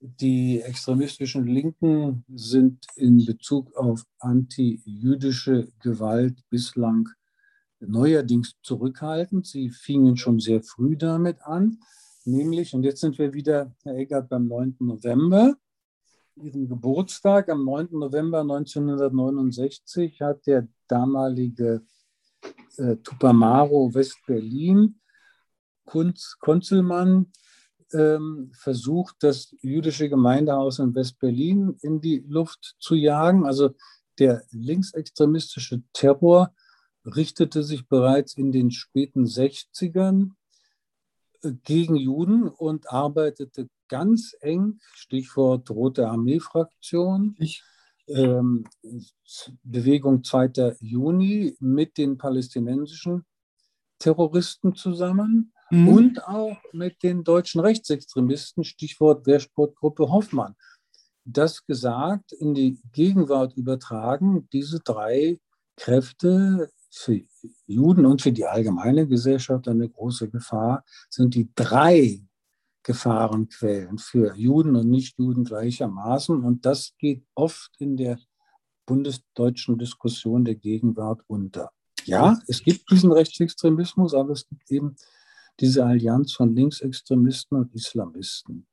Die extremistischen Linken sind in Bezug auf anti-jüdische Gewalt bislang neuerdings zurückhaltend. Sie fingen schon sehr früh damit an, nämlich, und jetzt sind wir wieder, Herr Eckert, beim 9. November, Ihrem Geburtstag. Am 9. November 1969 hat der damalige äh, Tupamaro West-Berlin Kunz, Konzelmann ähm, versucht, das jüdische Gemeindehaus in West-Berlin in die Luft zu jagen. Also der linksextremistische Terror richtete sich bereits in den späten 60ern äh, gegen Juden und arbeitete ganz eng, Stichwort Rote Armee-Fraktion, ähm, Bewegung 2. Juni mit den palästinensischen Terroristen zusammen mhm. und auch mit den deutschen Rechtsextremisten, Stichwort Wehrsportgruppe Hoffmann. Das gesagt, in die Gegenwart übertragen, diese drei Kräfte für Juden und für die allgemeine Gesellschaft eine große Gefahr, sind die drei Gefahrenquellen für Juden und Nichtjuden gleichermaßen. Und das geht oft in der bundesdeutschen Diskussion der Gegenwart unter. Ja, es gibt diesen Rechtsextremismus, aber es gibt eben diese Allianz von Linksextremisten und Islamisten.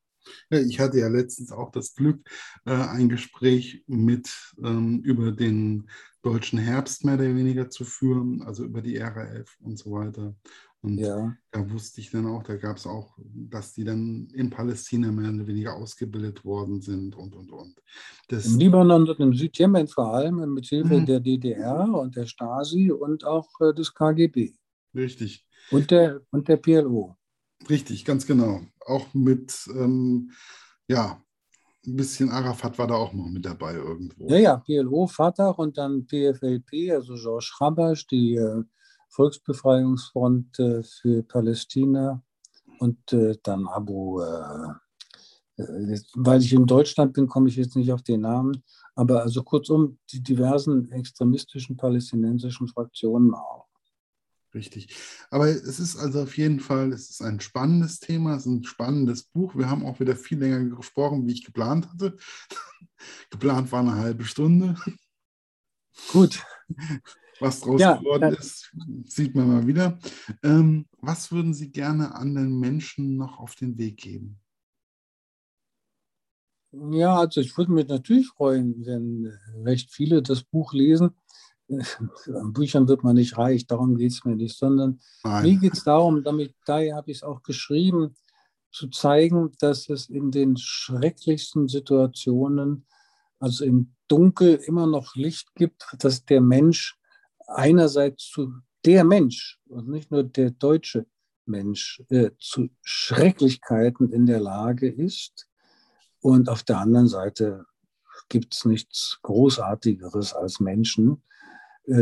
Ich hatte ja letztens auch das Glück, äh, ein Gespräch mit ähm, über den deutschen Herbst mehr oder weniger zu führen, also über die RAF und so weiter. Und ja. da wusste ich dann auch, da gab es auch, dass die dann in Palästina mehr oder weniger ausgebildet worden sind und, und, und. Das Im Libanon und im Südjemen vor allem mit Hilfe mhm. der DDR und der Stasi und auch äh, des KGB. Richtig. Und der, und der PLO. Richtig, ganz genau. Auch mit, ähm, ja, ein bisschen Arafat war da auch noch mit dabei irgendwo. Ja, ja, PLO, Fatah und dann PFLP, also George Habash, die äh, Volksbefreiungsfront äh, für Palästina und äh, dann Abu, äh, äh, weil ich in Deutschland bin, komme ich jetzt nicht auf den Namen, aber also kurzum die diversen extremistischen palästinensischen Fraktionen auch. Richtig. Aber es ist also auf jeden Fall, es ist ein spannendes Thema, es ist ein spannendes Buch. Wir haben auch wieder viel länger gesprochen, wie ich geplant hatte. [LAUGHS] geplant war eine halbe Stunde. Gut. Was draus ja, geworden ist, sieht man mal wieder. Ähm, was würden Sie gerne anderen Menschen noch auf den Weg geben? Ja, also ich würde mich natürlich freuen, wenn recht viele das Buch lesen an Büchern wird man nicht reich, darum geht es mir nicht, sondern Nein. mir geht es darum, damit, daher habe ich es auch geschrieben, zu zeigen, dass es in den schrecklichsten Situationen, also im Dunkel, immer noch Licht gibt, dass der Mensch einerseits zu, der Mensch und nicht nur der deutsche Mensch äh, zu Schrecklichkeiten in der Lage ist. Und auf der anderen Seite gibt es nichts Großartigeres als Menschen,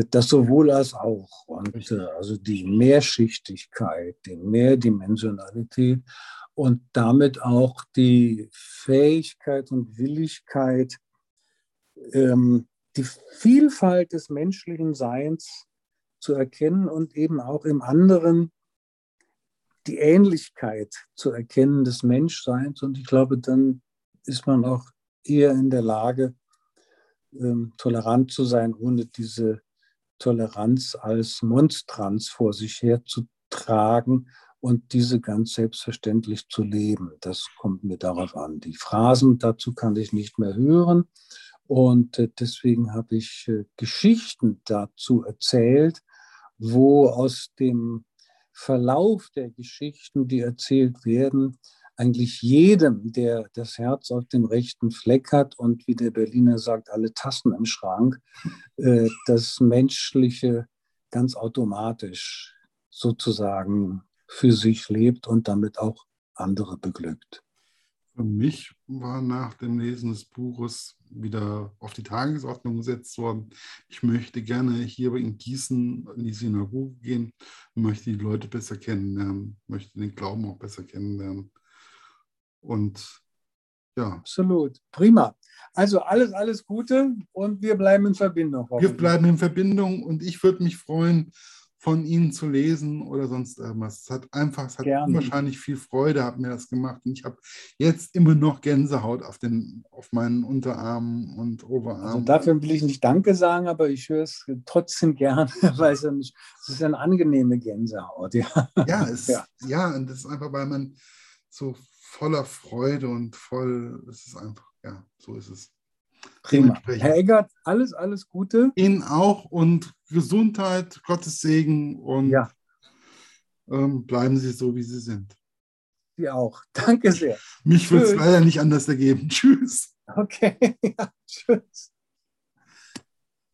das sowohl als auch. Und äh, also die Mehrschichtigkeit, die Mehrdimensionalität und damit auch die Fähigkeit und Willigkeit, ähm, die Vielfalt des menschlichen Seins zu erkennen und eben auch im anderen die Ähnlichkeit zu erkennen des Menschseins. Und ich glaube, dann ist man auch eher in der Lage, ähm, tolerant zu sein, ohne diese Toleranz als Monstranz vor sich herzutragen und diese ganz selbstverständlich zu leben. Das kommt mir darauf an. Die Phrasen dazu kann ich nicht mehr hören. Und äh, deswegen habe ich äh, Geschichten dazu erzählt, wo aus dem Verlauf der Geschichten, die erzählt werden, eigentlich jedem, der das Herz auf dem rechten Fleck hat und wie der Berliner sagt, alle Tassen im Schrank, [LAUGHS] äh, das Menschliche ganz automatisch sozusagen für sich lebt und damit auch andere beglückt. Für mich war nach dem Lesen des Buches wieder auf die Tagesordnung gesetzt worden. Ich möchte gerne hier in Gießen in die Synagoge gehen, möchte die Leute besser kennenlernen, möchte den Glauben auch besser kennenlernen. Und ja. Absolut. Prima. Also alles, alles Gute und wir bleiben in Verbindung. Wir bleiben in Verbindung und ich würde mich freuen, von Ihnen zu lesen oder sonst irgendwas. Es hat einfach, es hat Gerne. unwahrscheinlich viel Freude, hat mir das gemacht. Und ich habe jetzt immer noch Gänsehaut auf, den, auf meinen Unterarmen und Oberarmen. Also dafür will ich nicht Danke sagen, aber ich höre es trotzdem gerne, [LAUGHS] weil es, es ist eine angenehme Gänsehaut. Ja, ja, es, ja. ja, und das ist einfach, weil man so voller Freude und voll, es ist einfach, ja, so ist es. Prima. Herr Eggert, alles, alles Gute. Ihnen auch und Gesundheit, Gottes Segen und ja. ähm, bleiben Sie so, wie Sie sind. Sie auch. [LAUGHS] Danke sehr. Mich wird es leider nicht anders ergeben. [LAUGHS] Tschüss. Okay, [LAUGHS] ja, tschüss.